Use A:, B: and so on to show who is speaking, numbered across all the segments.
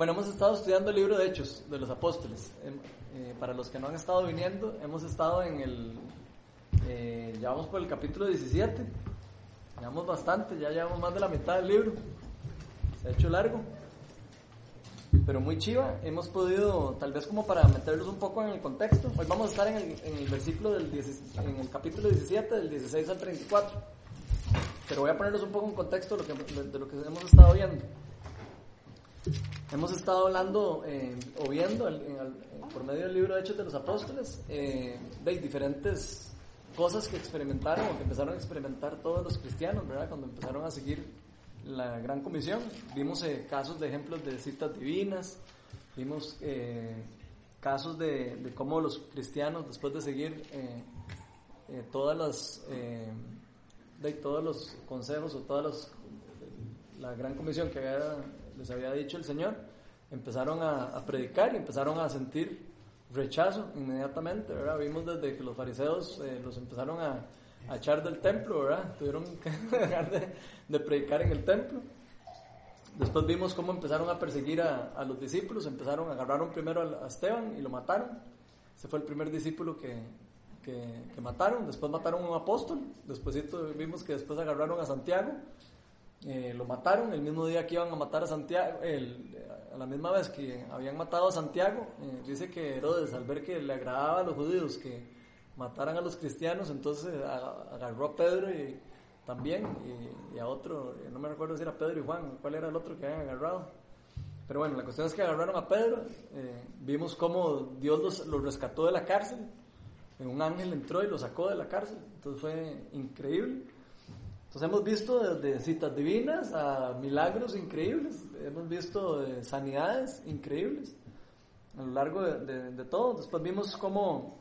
A: Bueno, hemos estado estudiando el libro de Hechos de los Apóstoles. Em, eh, para los que no han estado viniendo, hemos estado en el. Eh, ya vamos por el capítulo 17. Llevamos bastante, ya llevamos más de la mitad del libro. Se ha hecho largo. Pero muy chiva. Hemos podido, tal vez como para meterlos un poco en el contexto. Hoy vamos a estar en el, en el versículo del en el capítulo 17, del 16 al 34. Pero voy a ponerlos un poco en contexto de lo que, de lo que hemos estado viendo. Hemos estado hablando eh, o viendo por medio del libro de Hechos de los Apóstoles eh, de diferentes cosas que experimentaron o que empezaron a experimentar todos los cristianos, ¿verdad? Cuando empezaron a seguir la gran comisión. Vimos eh, casos de ejemplos de citas divinas, vimos casos de, de, cómo los cristianos, después de seguir todas las, de todos los consejos o todas la gran comisión que había les había dicho el Señor, empezaron a, predicar y empezaron a sentir rechazo inmediatamente, ¿verdad? Vimos desde que los fariseos eh, los empezaron a, echar del templo, ¿verdad? Tuvieron que dejar de, predicar en el templo. Después vimos cómo empezaron a perseguir a, los discípulos, empezaron, agarraron primero a, Esteban y lo mataron. Ese fue el primer discípulo que, que, mataron. Después mataron a un apóstol. Después vimos que después agarraron a Santiago eh, lo mataron el mismo día que iban a matar a Santiago, a la misma vez que habían matado a Santiago, eh, dice que Herodes, al ver que le agradaba a los judíos que mataran a los cristianos, entonces agarró a Pedro y también, y, a otro, no me recuerdo si era Pedro y Juan, cuál era el otro que habían agarrado. Pero bueno, la cuestión es que agarraron a Pedro, eh, vimos cómo Dios los, los rescató de la cárcel, un ángel entró y lo sacó de la cárcel, entonces fue increíble. Entonces hemos visto desde citas divinas a milagros increíbles, hemos visto eh, sanidades increíbles a lo largo de, todo. Después vimos cómo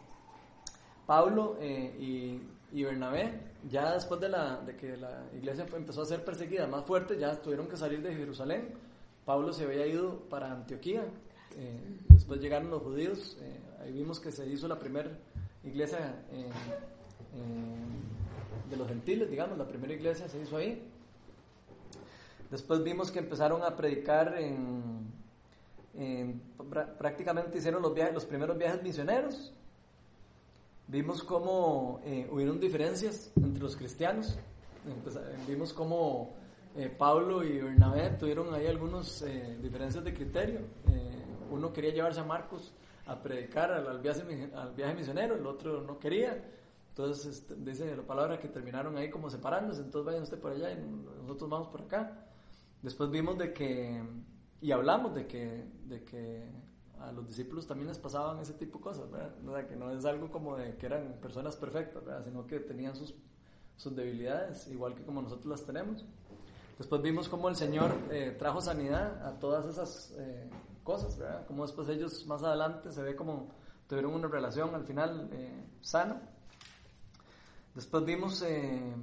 A: Pablo eh, y, y, Bernabé, ya después de, la, de que la iglesia empezó a ser perseguida más fuerte, ya tuvieron que salir de Jerusalén. Pablo se había ido para Antioquía, eh, después llegaron los judíos, ahí vimos que se hizo la primera iglesia en de los gentiles, digamos, la primera iglesia se hizo ahí. Después vimos que empezaron a predicar en, prácticamente hicieron los viajes, los primeros viajes misioneros. Vimos cómo eh, hubieron diferencias entre los cristianos. vimos cómo eh, Pablo y Bernabé tuvieron ahí algunas eh, diferencias de criterio. uno quería llevarse a Marcos a predicar al, al viaje misionero, el otro no quería. Entonces este, dice la palabra que terminaron ahí como separándose, entonces vayan usted por allá y nosotros vamos por acá. Después vimos de que, y hablamos de que, de que a los discípulos también les pasaban ese tipo de cosas, ¿verdad? que no es algo como de que eran personas perfectas, ¿verdad? Sino que tenían sus, sus debilidades, igual que como nosotros las tenemos. Después vimos cómo el Señor eh, trajo sanidad a todas esas eh, cosas, ¿verdad? Como después ellos más adelante se ve como tuvieron una relación al final eh, sana. Después vimos eh,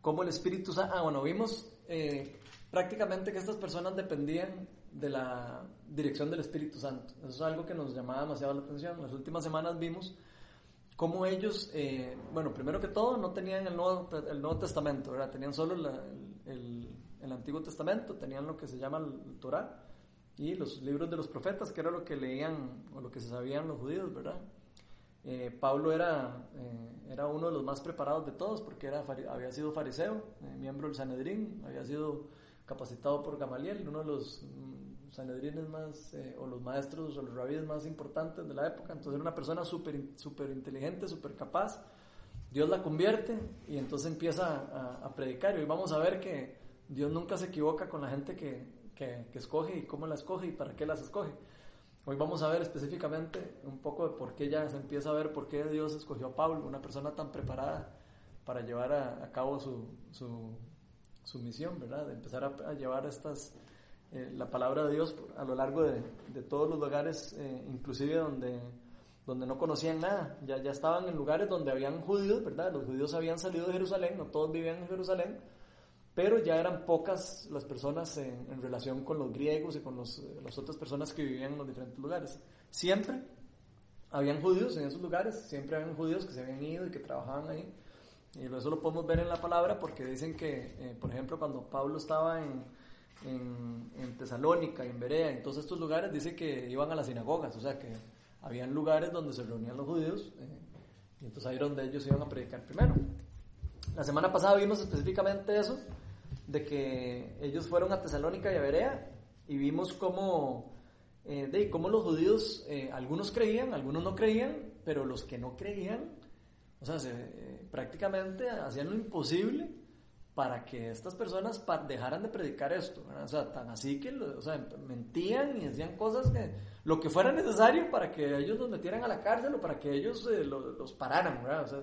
A: cómo el Espíritu Santo, ah, bueno, vimos eh, prácticamente que estas personas dependían de la dirección del Espíritu Santo. Eso es algo que nos llamaba demasiado la atención. Las últimas semanas vimos cómo ellos, eh, bueno, primero que todo, no tenían el Nuevo, el nuevo Testamento, ¿verdad? Tenían solo el, el, Antiguo Testamento, tenían lo que se llama el Torah y los libros de los profetas, que era lo que leían o lo que se sabían los judíos, ¿verdad? Eh, Pablo era, eh, era uno de los más preparados de todos porque era, había sido fariseo, eh, miembro del Sanedrín, había sido capacitado por Gamaliel, uno de los mm, Sanedrines más, o los maestros o los rabíes más importantes de la época. Entonces era una persona súper super inteligente, súper capaz. Dios la convierte y entonces empieza a, predicar. Y hoy vamos a ver que Dios nunca se equivoca con la gente que, que, que escoge y cómo la escoge y para qué las escoge. Hoy vamos a ver específicamente un poco de por qué ya se empieza a ver por qué Dios escogió a Pablo, una persona tan preparada para llevar a, cabo su, su, misión, ¿verdad? De empezar a, llevar estas, eh, la palabra de Dios a lo largo de, de todos los lugares, eh, inclusive donde, donde no conocían nada. Ya, ya estaban en lugares donde habían judíos, ¿verdad? Los judíos habían salido de Jerusalén, no todos vivían en Jerusalén, pero ya eran pocas las personas en, relación con los griegos y con los, las otras personas que vivían en los diferentes lugares. Siempre habían judíos en esos lugares, siempre habían judíos que se habían ido y que trabajaban ahí. Y eso lo podemos ver en la palabra porque dicen que, eh, por ejemplo, cuando Pablo estaba en, en, en Tesalónica, en Berea, en todos estos lugares, dice que iban a las sinagogas, o sea que habían lugares donde se reunían los judíos, eh, y entonces ahí era donde ellos iban a predicar primero. La semana pasada vimos específicamente eso, de que ellos fueron a Tesalónica y a Berea, y vimos cómo, eh, de, cómo los judíos, eh, algunos creían, algunos no creían, pero los que no creían, o sea, se, eh, prácticamente hacían lo imposible para que estas personas dejaran de predicar esto, o sea, tan así que, o sea, mentían y hacían cosas que, lo que fuera necesario para que ellos los metieran a la cárcel o para que ellos eh, los, los pararan. O sea,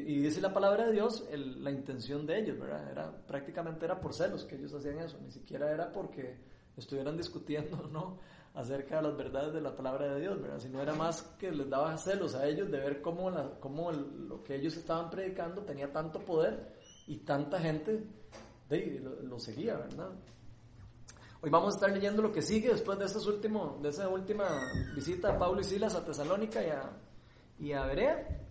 A: y dice la palabra de Dios, el, la intención de ellos, ¿verdad? Era, prácticamente era por celos que ellos hacían eso, ni siquiera era porque estuvieran discutiendo, ¿no? Acerca de las verdades de la palabra de Dios, ¿verdad? Sino era más que les daba celos a ellos de ver cómo, la, cómo el, lo que ellos estaban predicando tenía tanto poder y tanta gente de, lo, lo, seguía, ¿verdad? Hoy vamos a estar leyendo lo que sigue después de, de esa última visita de Pablo y Silas a Tesalónica y a, y a Berea.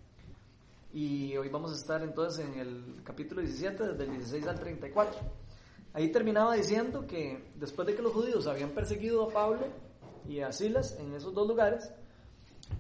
A: Y hoy vamos a estar entonces en el capítulo 17, desde el 16 al 34. Ahí terminaba diciendo que después de que los judíos habían perseguido a Pablo y a Silas en esos dos lugares,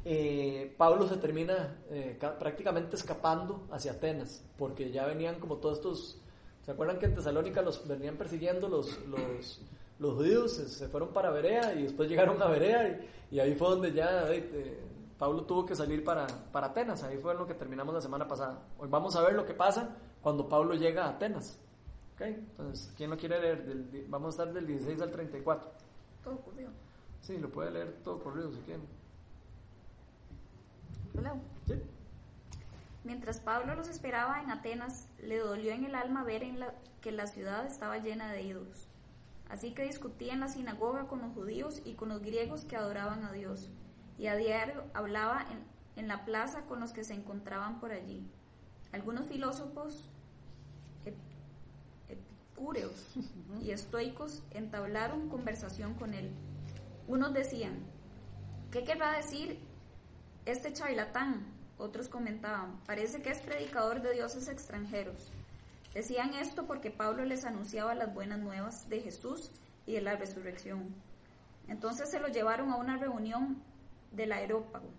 A: eh, Pablo se termina eh, prácticamente escapando hacia Atenas, porque ya venían como todos estos, ¿se acuerdan que en Tesalónica los venían persiguiendo los, los, los judíos? Se, se, fueron para Berea y después llegaron a Berea y, y ahí fue donde ya eh, Pablo tuvo que salir para, para Atenas, ahí fue lo que terminamos la semana pasada. Hoy vamos a ver lo que pasa cuando Pablo llega a Atenas. ¿Okay? Entonces, ¿quién lo quiere leer? Del, vamos a estar del 16 al 34.
B: Todo corrido.
A: Sí, lo puede leer todo corrido si quieren.
B: ¿Lo leo?
A: Sí.
B: Mientras Pablo los esperaba en Atenas, le dolió en el alma ver en la, que la ciudad estaba llena de ídolos. Así que discutía en la sinagoga con los judíos y con los griegos que adoraban a Dios, y a diario hablaba en, en la plaza con los que se encontraban por allí. Algunos filósofos epicúreos y estoicos entablaron conversación con él. Unos decían, ¿qué querrá decir este charlatán? Otros comentaban, parece que es predicador de dioses extranjeros. Decían esto porque Pablo les anunciaba las buenas nuevas de Jesús y de la resurrección. Entonces se lo llevaron a una reunión del aerópago.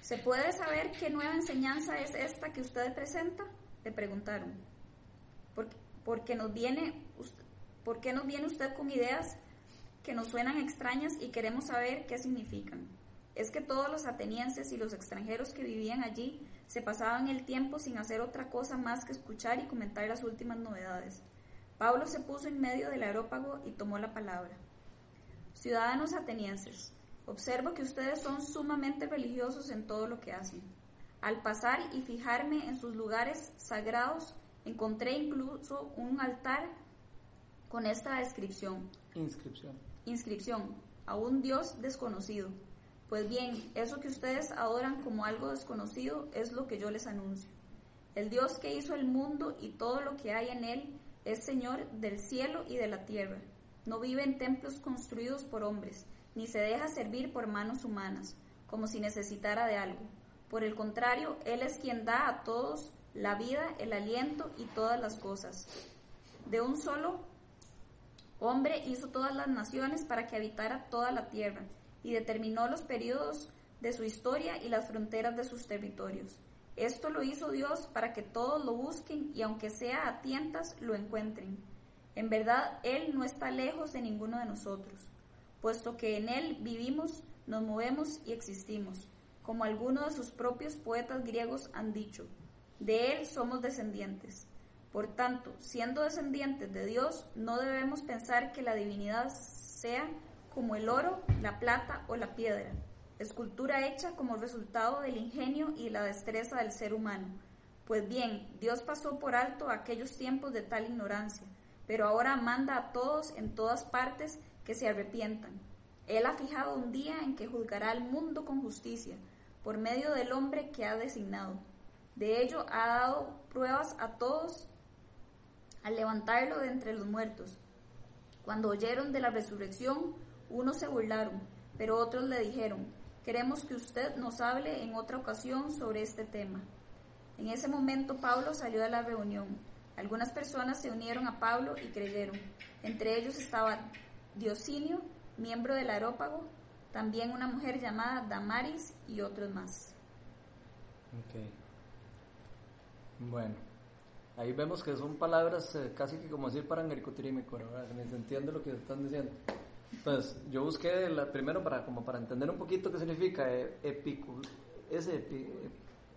B: ¿Se puede saber qué nueva enseñanza es esta que usted presenta? Le preguntaron. Porque, porque ¿Por qué nos viene usted con ideas que nos suenan extrañas y queremos saber qué significan? Es que todos los atenienses y los extranjeros que vivían allí se pasaban el tiempo sin hacer otra cosa más que escuchar y comentar las últimas novedades. Pablo se puso en medio del aerópago y tomó la palabra. Ciudadanos atenienses, observo que ustedes son sumamente religiosos en todo lo que hacen. Al pasar y fijarme en sus lugares sagrados, encontré incluso un altar con esta descripción.
A: Inscripción.
B: Inscripción. A un Dios desconocido. Pues bien, eso que ustedes adoran como algo desconocido es lo que yo les anuncio. El Dios que hizo el mundo y todo lo que hay en él es Señor del cielo y de la tierra. No vive en templos construidos por hombres, ni se deja servir por manos humanas, como si necesitara de algo. Por el contrario, Él es quien da a todos la vida, el aliento y todas las cosas. De un solo hombre hizo todas las naciones para que habitara toda la tierra y determinó los periodos de su historia y las fronteras de sus territorios. Esto lo hizo Dios para que todos lo busquen y aunque sea a tientas lo encuentren. En verdad, Él no está lejos de ninguno de nosotros, puesto que en Él vivimos, nos movemos y existimos, como algunos de sus propios poetas griegos han dicho. De Él somos descendientes. Por tanto, siendo descendientes de Dios, no debemos pensar que la divinidad sea como el oro, la plata o la piedra, escultura hecha como resultado del ingenio y la destreza del ser humano. Pues bien, Dios pasó por alto aquellos tiempos de tal ignorancia, pero ahora manda a todos en todas partes que se arrepientan. Él ha fijado un día en que juzgará al mundo con justicia, por medio del hombre que ha designado. De ello ha dado pruebas a todos al levantarlo de entre los muertos. Cuando oyeron de la resurrección, unos se burlaron, pero otros le dijeron, queremos que usted nos hable en otra ocasión sobre este tema. En ese momento Pablo salió de la reunión. Algunas personas se unieron a Pablo y creyeron. Entre ellos estaba Diosinio, miembro del Arópago, también una mujer llamada Damaris y otros más.
A: Ok. Bueno, ahí vemos que son palabras eh, casi que como decir para parangaricutirímico, ¿verdad? Que se entiende lo que están diciendo. Entonces, yo busqué la, primero para, como para entender un poquito qué significa eh, epicu, ese epi,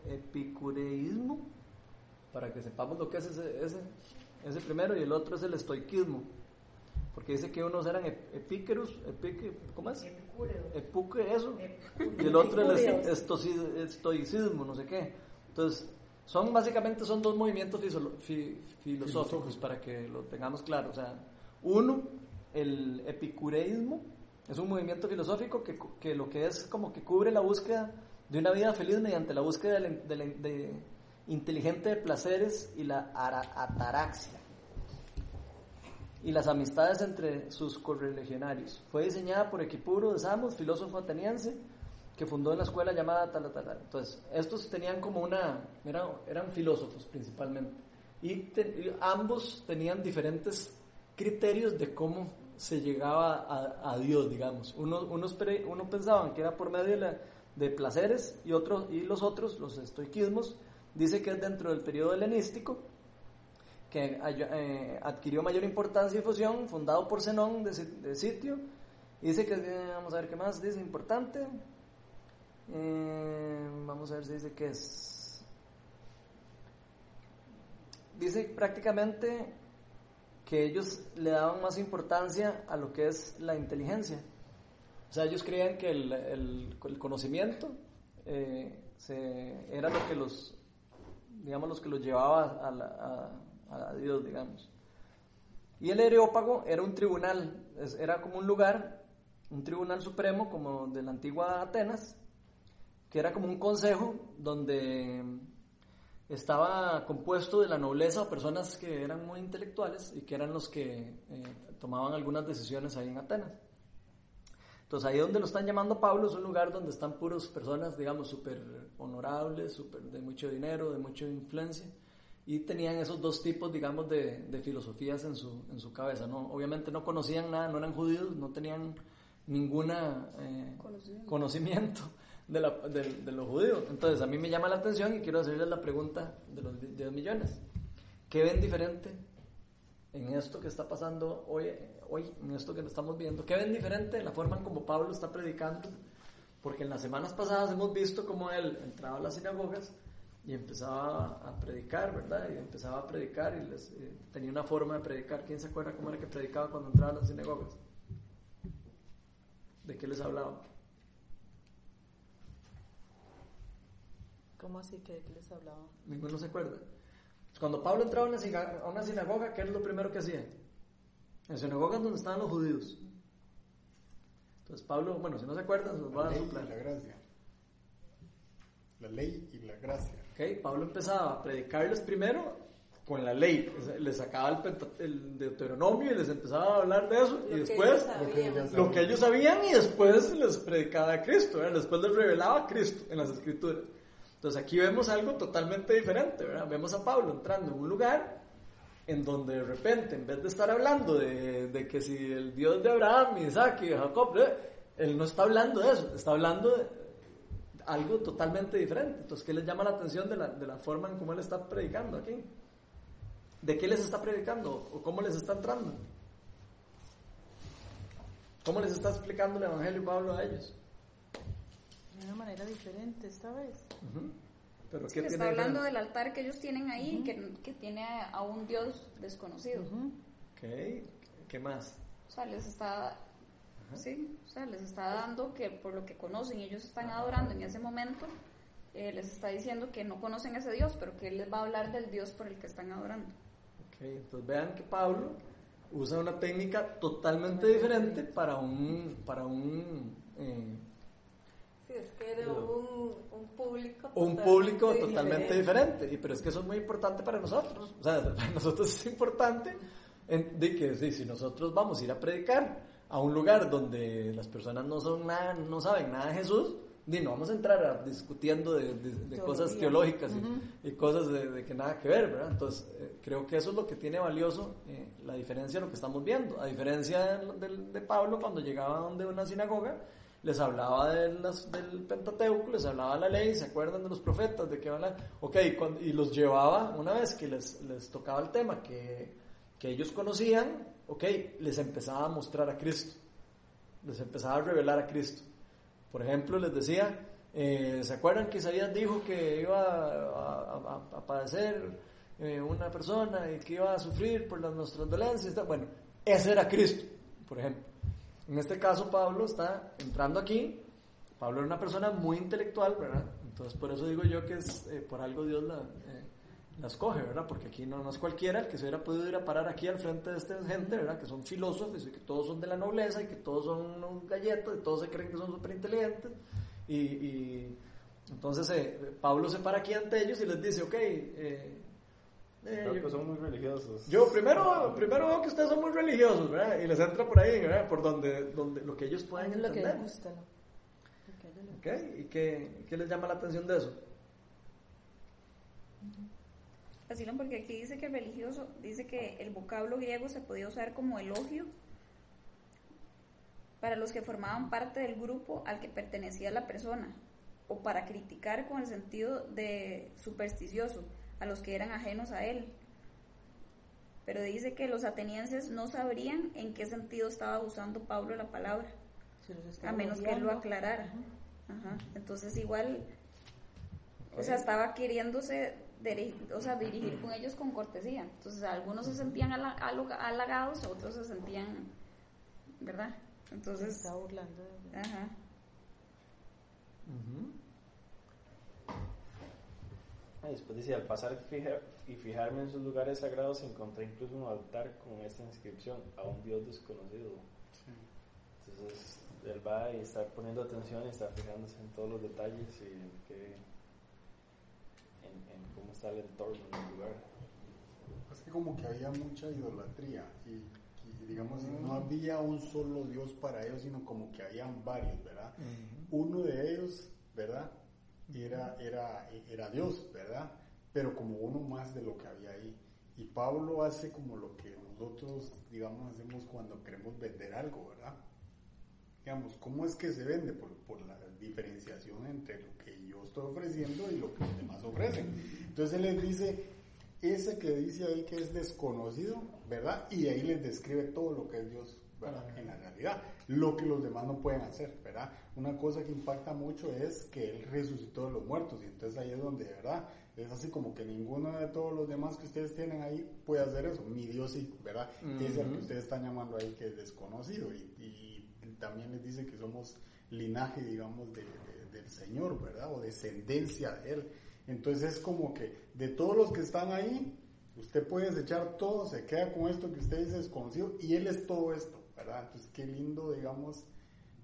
A: epicureísmo, para que sepamos lo que es ese, ese, ese primero, y el otro es el estoiquismo porque dice que unos eran epíqueros, ¿cómo es? Epúqueo. eso. Y el otro el estoicismo, no sé qué. Entonces, son básicamente son dos movimientos filosóficos para que lo tengamos claro. O sea, uno, el epicureísmo, es un movimiento filosófico que, que, lo que es como que cubre la búsqueda de una vida feliz mediante la búsqueda de, de inteligente de placeres y la ataraxia y las amistades entre sus correligionarios. Fue diseñada por Equipuro de Samos, filósofo ateniense, que fundó la escuela llamada Talatala. Entonces, estos tenían como una, eran, eran filósofos principalmente, y, ambos tenían diferentes criterios de cómo se llegaba a, Dios, digamos. Unos, unos, uno pensaban que era por medio de, de placeres y, otros, y los otros, los estoiquismos, dice que es dentro del periodo helenístico, que eh, adquirió mayor importancia y difusión, fundado por Zenón de, sitio. dice que, eh, vamos a ver qué más dice, importante. Eh, vamos a ver si dice que es. Dice prácticamente que ellos le daban más importancia a lo que es la inteligencia. O sea, ellos creían que el, el, conocimiento se, era lo que los, digamos, los que los llevaba a, a a Dios, digamos. Y el Areópago era un tribunal, era como un lugar, un tribunal supremo como de la antigua Atenas, que era como un consejo donde estaba compuesto de la nobleza o personas que eran muy intelectuales y que eran los que eh, tomaban algunas decisiones ahí en Atenas. Entonces ahí donde lo están llamando Pablo es un lugar donde están puros personas, digamos, súper honorables, super de mucho dinero, de mucha influencia y tenían esos dos tipos, digamos, de, de filosofías en su, en su cabeza, ¿no? Obviamente no conocían nada, no eran judíos, no tenían ninguna eh, conocimiento, de, la, de, los judíos. Entonces a mí me llama la atención y quiero hacerles la pregunta de los 10 millones. ¿Qué ven diferente en esto que está pasando hoy, hoy, en esto que estamos viendo? ¿Qué ven diferente en la forma en como Pablo está predicando? Porque en las semanas pasadas hemos visto cómo él entraba a las sinagogas y empezaba a predicar, ¿verdad? Y empezaba a predicar y les, eh, tenía una forma de predicar. ¿Quién se acuerda cómo era que predicaba cuando entraba a las sinagogas? ¿De qué les hablaba?
C: ¿Cómo así que de qué les hablaba?
A: Ninguno se acuerda. Cuando Pablo entraba a una sinagoga, ¿qué es lo primero que hacía? En sinagogas donde estaban los judíos. Entonces Pablo, bueno, si no se acuerdan, se va a
D: dar La gracia. La ley y la gracia.
A: Okay, Pablo empezaba a predicarles primero con la ley, les sacaba el, el, Deuteronomio y les empezaba a hablar de eso y después lo que, ellos sabían y después les predicaba a Cristo, después les revelaba a Cristo en las escrituras. Entonces aquí vemos algo totalmente diferente, ¿verdad? vemos a Pablo entrando en un lugar en donde de repente, en vez de estar hablando de, de que si el Dios de Abraham, Isaac y Jacob, él no está hablando de eso, está hablando de, algo totalmente diferente. Entonces, ¿qué les llama la atención de la, de la forma en cómo él está predicando aquí? ¿De qué les está predicando? ¿O cómo les está entrando? ¿Cómo les está explicando el Evangelio Pablo a ellos?
C: De una manera diferente esta vez.
B: Pero ¿qué está hablando del altar que ellos tienen ahí, que, que, tiene a un Dios desconocido.
A: Ok, ¿qué más?
B: O sea, les está Sí, o sea, les está dando que por lo que conocen, ellos están adorando en ese momento, eh, les está diciendo que no conocen a ese Dios, pero que Él les va a hablar del Dios por el que están adorando.
A: Ok, entonces vean que Pablo usa una técnica totalmente diferente para un... Para un
C: eh, sí, es que era un, un, público
A: Un público totalmente diferente. Y, pero es que eso es muy importante para nosotros. O sea, para nosotros es importante de que si nosotros vamos a ir a predicar a un lugar donde las personas no son nada, no saben nada de Jesús, di, no vamos a entrar a discutiendo de, de- de cosas teológicas y, y cosas de, de que nada que ver, ¿verdad? Entonces, eh, creo que eso es lo que tiene valioso eh, la diferencia de lo que estamos viendo. A diferencia de Pablo, cuando llegaba donde una sinagoga, les hablaba de las- del Pentateuco, les hablaba de la ley, ¿se acuerdan de los profetas? De que hablan? Ok, cuando- y los llevaba, una vez que les, les tocaba el tema que, que ellos conocían, ok, les empezaba a mostrar a Cristo, les empezaba a revelar a Cristo. Por ejemplo, les decía, eh, ¿se acuerdan que Isaías dijo que iba a, a- a- a padecer eh, una persona y que iba a sufrir por las nuestras dolencias? Bueno, ese era Cristo, por ejemplo. En este caso, Pablo está entrando aquí. Pablo era una persona muy intelectual, ¿verdad? Entonces, por eso digo yo que es eh, por algo Dios la, eh, la escoge, ¿verdad? Porque aquí no, no es cualquiera el que se hubiera podido ir a parar aquí al frente de esta gente, ¿verdad? Que son filósofos y que todos son de la nobleza y que todos son unos galletas y todos se creen que son súper inteligentes. Y, y entonces eh, Pablo se para aquí ante ellos y les dice, ok, eh, eh,
E: Creo
A: yo-
E: que son muy religiosos.
A: yo primero, primero veo que ustedes son muy religiosos, ¿verdad? Y les entra por ahí, ¿verdad? Por donde, donde lo que ellos pueden
C: lo que
A: entender.
C: les gusta, ¿no? Lo que les
A: ¿Ok? ¿Y qué, qué les llama la atención de eso?
B: Vacilan porque aquí dice que religioso, dice que el vocablo griego se podía usar como elogio para los que formaban parte del grupo al que pertenecía la persona, o para criticar con el sentido de supersticioso a los que eran ajenos a él. Pero dice que los atenienses no sabrían en qué sentido estaba usando Pablo la palabra,
C: Si
B: a menos que él lo aclarara. Ajá. Entonces igual, o sea, estaba queriéndose o sea, dirigir con ellos con cortesía. Entonces algunos se sentían halagados, otros se sentían, ¿verdad?
C: Se
B: Entonces,
C: estaba burlando de-
B: ajá.
E: Después dice, al pasar fija- y fijarme en sus lugares sagrados, encontré incluso un altar con esta inscripción, a un Dios desconocido. Entonces, él va y está poniendo atención y está fijándose en todos los detalles y en, qué- en, en cómo está el entorno del lugar.
D: Es que como que había mucha idolatría y, y digamos no había un solo Dios para ellos, sino como que habían varios, ¿verdad? Uno de ellos, ¿verdad? Era, era, era Dios, ¿verdad? Pero como uno más de lo que había ahí. Y Pablo hace como lo que nosotros, digamos, hacemos cuando queremos vender algo, ¿verdad? Digamos, ¿cómo es que se vende? Por, por la diferenciación entre lo que yo estoy ofreciendo y lo que los demás ofrecen. Entonces él les dice, ese que dice ahí que es desconocido, ¿verdad? Y ahí les describe todo lo que es Dios, ¿verdad? En la realidad, lo que los demás no pueden hacer, ¿verdad? Una cosa que impacta mucho es que Él resucitó de los muertos y entonces ahí es donde, ¿verdad? Es así como que ninguno de todos los demás que ustedes tienen ahí puede hacer eso. Mi Dios sí, ¿verdad? Es el que ustedes están llamando ahí que es desconocido y, y también les dice que somos linaje, digamos, de- de- del Señor, ¿verdad? O descendencia de Él. Entonces es como que de todos los que están ahí, usted puede desechar todo, se queda con esto que usted dice desconocido y Él es todo esto, ¿verdad? Entonces qué lindo, digamos,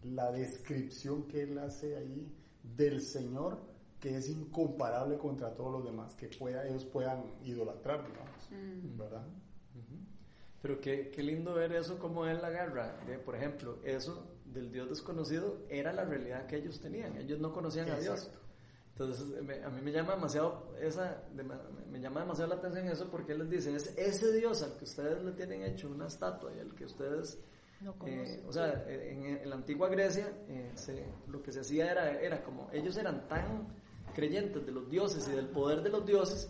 D: la descripción que Él hace ahí del Señor, que es incomparable contra todos los demás, que pueda, ellos puedan idolatrar, digamos,
B: Mm.
D: ¿verdad?
A: Pero qué, qué lindo ver eso como él agarra. de, por ejemplo, eso del Dios desconocido era la realidad que ellos tenían. Ellos no conocían a Dios.
D: Exacto.
A: Entonces, me- a mí me llama demasiado esa, de- me llama demasiado la atención eso porque él les dice, es ese Dios al que ustedes le tienen hecho una estatua y al que ustedes
C: No
A: eh, o sea, en, en la antigua Grecia eh, se- lo que se hacía era, era como, ellos eran tan creyentes de los dioses y del poder de los dioses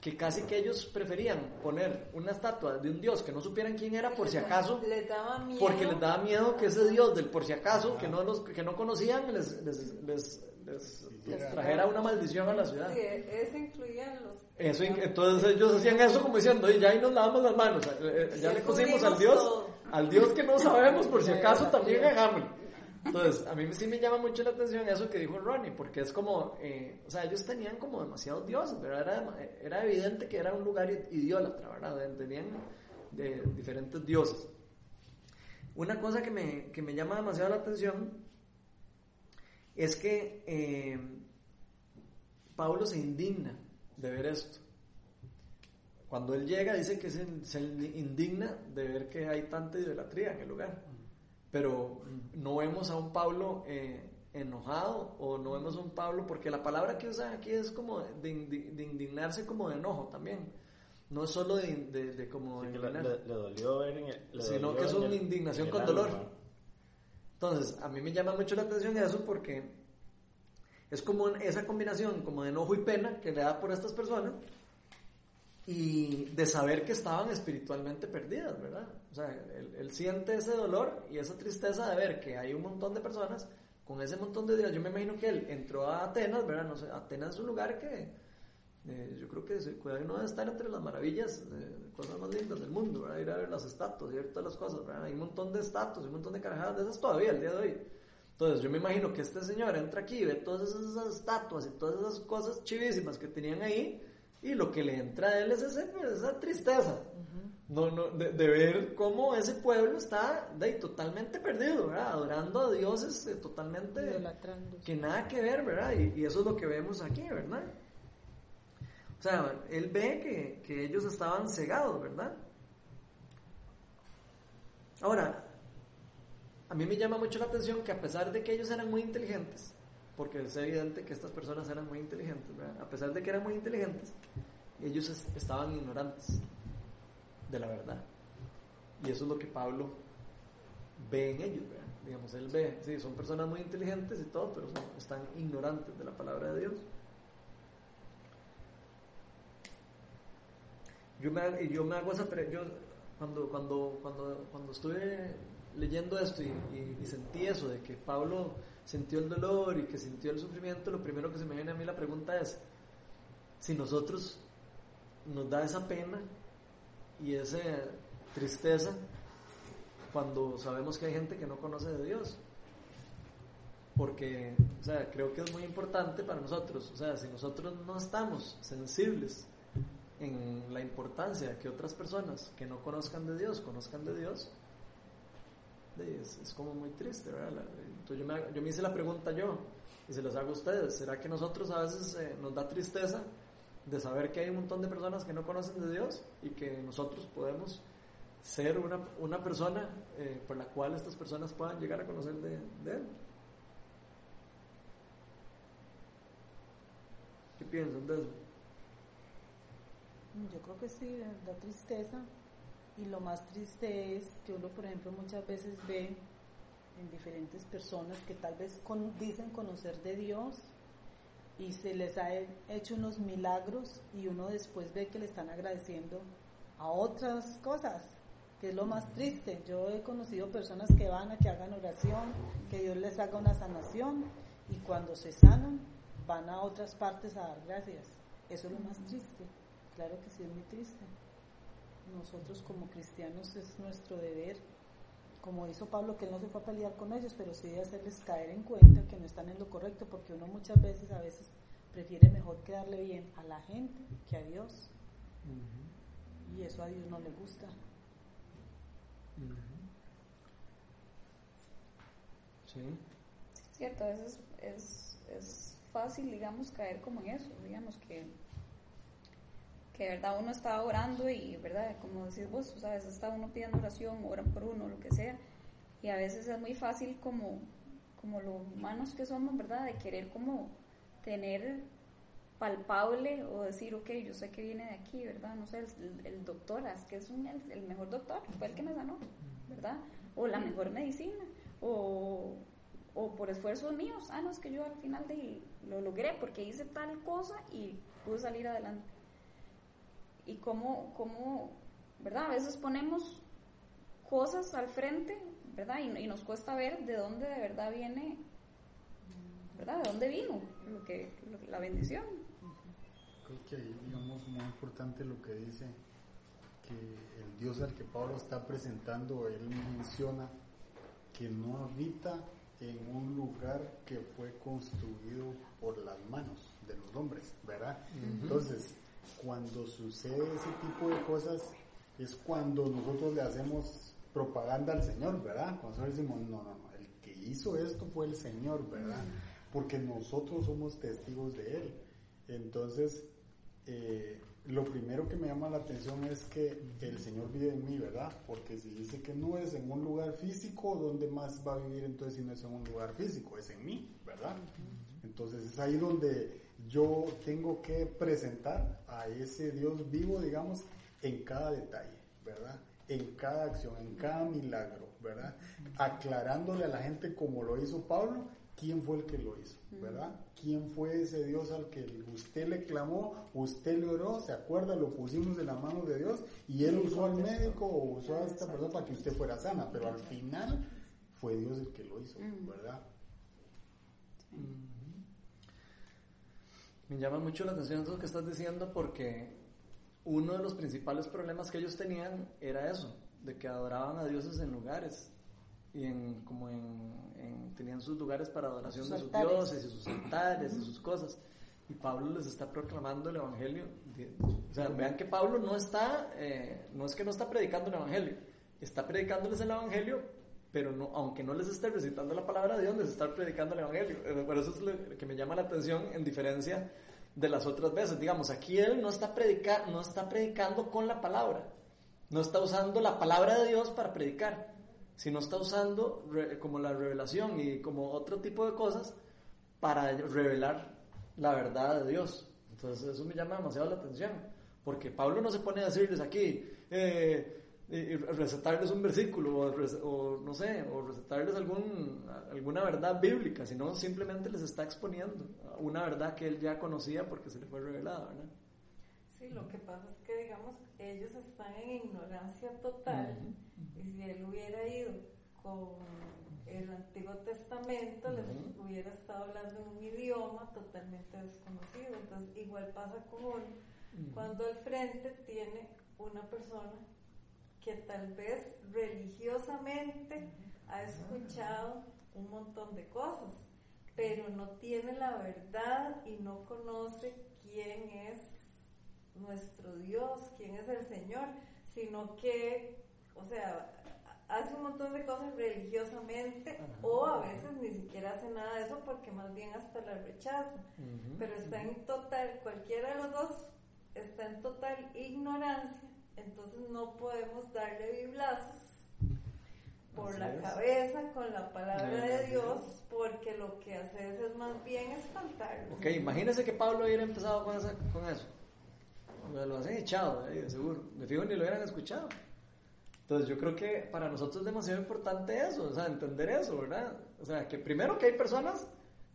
A: que casi que ellos preferían poner una estatua de un dios que no supieran quién era por si acaso,
C: Les daba miedo.
A: porque les daba miedo que ese dios del por si acaso, que no, los, que no conocían, les, les, les, les- les trajera una maldición a la ciudad.
C: Sí, eso incluía los.
A: Eso, entonces ellos hacían eso como diciendo, "Oye, ya ahí nos lavamos las manos, eh, eh, ya le pusimos al Dios,
C: todo.
A: Al Dios que no sabemos, por si acaso también hagámoslo. Entonces, a mí sí me llama mucho la atención eso que dijo Ronnie, porque es como, eh, o sea, ellos tenían como demasiados dioses, ¿verdad? Era, era evidente que era un lugar idólatra, ¿verdad? Tenían de diferentes dioses. Una cosa que me, que me llama demasiado la atención es que eh, Pablo se indigna de ver esto. Cuando él llega dice que se, se indigna de ver que hay tanta idolatría en el lugar. Pero no vemos a un Pablo eh, enojado o no vemos un Pablo, porque la palabra que usa aquí es como de, indignarse como de enojo también. No es solo de, como...
E: le, dolió ver en el,
A: Sino que es una indignación con dolor. Entonces, a mí me llama mucho la atención eso porque es como esa combinación como de enojo y pena que le da por estas personas y de saber que estaban espiritualmente perdidas, ¿verdad? O sea, él, siente ese dolor y esa tristeza de ver que hay un montón de personas con ese montón de días. Yo me imagino que él entró a Atenas, ¿verdad? No sé, Atenas es un lugar que eh, yo creo que cuidado no debe estar entre las maravillas, de cosas más lindas del mundo, ¿verdad? Ir a ver las estatuas y ver todas las cosas, ¿verdad? Hay un montón de estatuas, un montón de carajadas de esas todavía el día de hoy. Entonces yo me imagino que este señor entra aquí, ve todas esas estatuas y todas esas cosas chivísimas que tenían ahí y lo que le entra a él es esa tristeza. No, no, de, ver cómo ese pueblo está de, totalmente perdido, ¿verdad? Adorando a dioses eh, totalmente... Que nada que ver, ¿verdad? Y, y, eso es lo que vemos aquí, ¿verdad? O sea, él ve que, que ellos estaban cegados, ¿verdad? Ahora, a mí me llama mucho la atención que a pesar de que ellos eran muy inteligentes, porque es evidente que estas personas eran muy inteligentes, a pesar de que eran muy inteligentes, ellos estaban ignorantes de la verdad. Y eso es lo que Pablo ve en ellos. Digamos, él ve, sí, son personas muy inteligentes y todo, pero están ignorantes de la palabra de Dios. Yo me, yo me hago esa, yo cuando, cuando, cuando, cuando estuve leyendo esto y, sentí eso, de que Pablo sintió el dolor y que sintió el sufrimiento, lo primero que se me viene a mí la pregunta es, si nosotros nos da esa pena y esa tristeza cuando sabemos que hay gente que no conoce de Dios. Porque, o sea, creo que es muy importante para nosotros. O sea, si nosotros no estamos sensibles en la importancia que otras personas que no conozcan de Dios conozcan de Dios, es, como muy triste, ¿verdad? Entonces yo me, yo me, hice la pregunta yo, y se las hago a ustedes, ¿será que nosotros a veces eh, nos da tristeza de saber que hay un montón de personas que no conocen de Dios y que nosotros podemos ser una, una persona eh, por la cual estas personas puedan llegar a conocer de, de Él? ¿Qué piensan de eso?
F: Yo creo que sí, da tristeza y lo más triste es que uno, por ejemplo, muchas veces ve en diferentes personas que tal vez dicen conocer de Dios y se les ha hecho unos milagros y uno después ve que le están agradeciendo a otras cosas, que es lo más triste. Yo he conocido personas que van a que hagan oración, que Dios les haga una sanación y cuando se sanan van a otras partes a dar gracias. Eso es lo más triste. Claro que sí es muy triste nosotros como cristianos es nuestro deber, como hizo Pablo, que él no se fue a pelear con ellos, pero sí de hacerles caer en cuenta que no están en lo correcto, porque uno muchas veces, a veces, prefiere mejor quedarle bien a la gente que a Dios. Y eso a Dios no le gusta.
A: Sí.
B: Cierto, a veces es, es fácil, digamos, caer como en eso, digamos que que verdad uno está orando y, ¿verdad? Como decís vos, o sea, está uno pidiendo oración, oran por uno, lo que sea, y a veces es muy fácil como, como los humanos que somos, ¿verdad? De querer como tener palpable o decir, ok, yo sé que viene de aquí, ¿verdad? No sé, el, doctor, es que es un, el, mejor doctor, fue el que me sanó, ¿verdad? O la mejor medicina, o, o por esfuerzos míos, ah, no, es que yo al final de, lo logré porque hice tal cosa y pude salir adelante y cómo, cómo, ¿verdad? A veces ponemos cosas al frente, ¿verdad? Y, nos cuesta ver de dónde de verdad viene, ¿verdad? De dónde vino lo que, la bendición.
D: Creo que ahí, digamos, muy importante lo que dice que el Dios al que Pablo está presentando, él menciona que no habita en un lugar que fue construido por las manos de los hombres, ¿verdad? Entonces, cuando sucede ese tipo de cosas es cuando nosotros le hacemos propaganda al Señor, ¿verdad? Cuando nosotros decimos, no, no, no, el que hizo esto fue el Señor, ¿verdad? Porque nosotros somos testigos de Él. Entonces, eh, lo primero que me llama la atención es que el Señor vive en mí, ¿verdad? Porque si dice que no es en un lugar físico, ¿dónde más va a vivir entonces si no es en un lugar físico? Es en mí, ¿verdad? Entonces es ahí donde yo tengo que presentar a ese Dios vivo, digamos, en cada detalle, ¿verdad? En cada acción, en cada milagro, ¿verdad? Aclarándole a la gente como lo hizo Pablo, quién fue el que lo hizo, ¿verdad? ¿Quién fue ese Dios al que usted le clamó, usted le oró, se acuerda, lo pusimos en la mano de Dios y él usó al médico o usó a esta persona para que usted fuera sana, pero al final fue Dios el que lo hizo, ¿verdad?
A: Me llama mucho la atención eso que estás diciendo porque uno de los principales problemas que ellos tenían era eso, de que adoraban a dioses en lugares y en, como en, tenían sus lugares para adoración de sus dioses y sus altares y sus cosas. Y Pablo les está proclamando el Evangelio. o sea, vean que Pablo no está, eh, no es que no está predicando el Evangelio, está predicándoles el Evangelio, pero no, aunque no les esté recitando la palabra de Dios, les está predicando el Evangelio. Eh, por eso es lo que me llama la atención en diferencia de las otras veces. Digamos, aquí él no está, predica, no está predicando con la palabra, no está usando la palabra de Dios para predicar, sino está usando como la revelación y como otro tipo de cosas para revelar la verdad de Dios. Entonces eso me llama demasiado la atención, porque Pablo no se pone a decirles aquí, eh, y recetarles un versículo o, no sé, o recetarles algún, alguna verdad bíblica, sino simplemente les está exponiendo una verdad que él ya conocía porque se le fue revelada, ¿verdad?
C: Sí, lo que pasa es que, digamos, ellos están en ignorancia total y si él hubiera ido con el Antiguo Testamento, les hubiera estado hablando en un idioma totalmente desconocido. Entonces, igual pasa con cuando al frente tiene una persona que tal vez religiosamente ha escuchado un montón de cosas, pero no tiene la verdad y no conoce quién es nuestro Dios, quién es el Señor, sino que, o sea, hace un montón de cosas religiosamente o a veces ni siquiera hace nada de eso porque más bien hasta la rechaza, pero está en total, cualquiera de los dos está en total ignorancia entonces no podemos darle biblazos por la cabeza con la palabra de Dios, porque lo que haces es más bien espantarlo.
A: Ok, imagínese que Pablo hubiera empezado con, con eso. Lo hacen echado, de seguro. De fijo ni lo hubieran escuchado. Entonces yo creo que para nosotros es demasiado importante eso, o sea, entender eso, ¿verdad? O sea, que primero que hay personas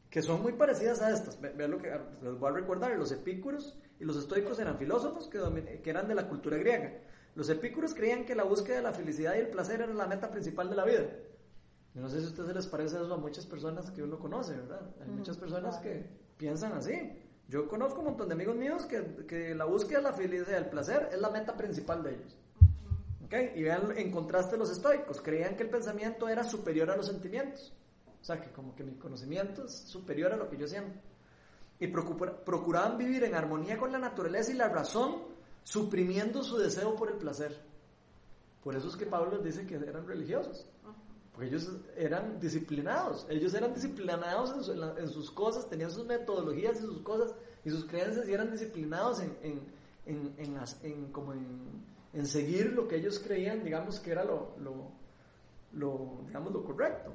A: que son muy parecidas a estas. Vean lo que les voy a recordar, los epícuros y los estoicos eran filósofos que, que eran de la cultura griega. Los epícuros creían que la búsqueda de la felicidad y el placer era la meta principal de la vida. Yo no sé si a ustedes les parece eso a muchas personas que uno conoce, ¿verdad? Hay muchas personas que piensan así. Yo conozco un montón de amigos míos que, que la búsqueda de la felicidad y el placer es la meta principal de ellos. ¿Okay? Y vean en contraste los estoicos, creían que el pensamiento era superior a los sentimientos. O sea, que como que mi conocimiento es superior a lo que yo siento. Y procuraban vivir en armonía con la naturaleza y la razón, suprimiendo su deseo por el placer. Por eso es que Pablo les dice que eran religiosos. Porque ellos eran disciplinados. Ellos eran disciplinados en, sus cosas, tenían sus metodologías y sus cosas y sus creencias y eran disciplinados en, en, en como en, seguir lo que ellos creían, digamos, que era lo, lo, lo digamos, lo correcto.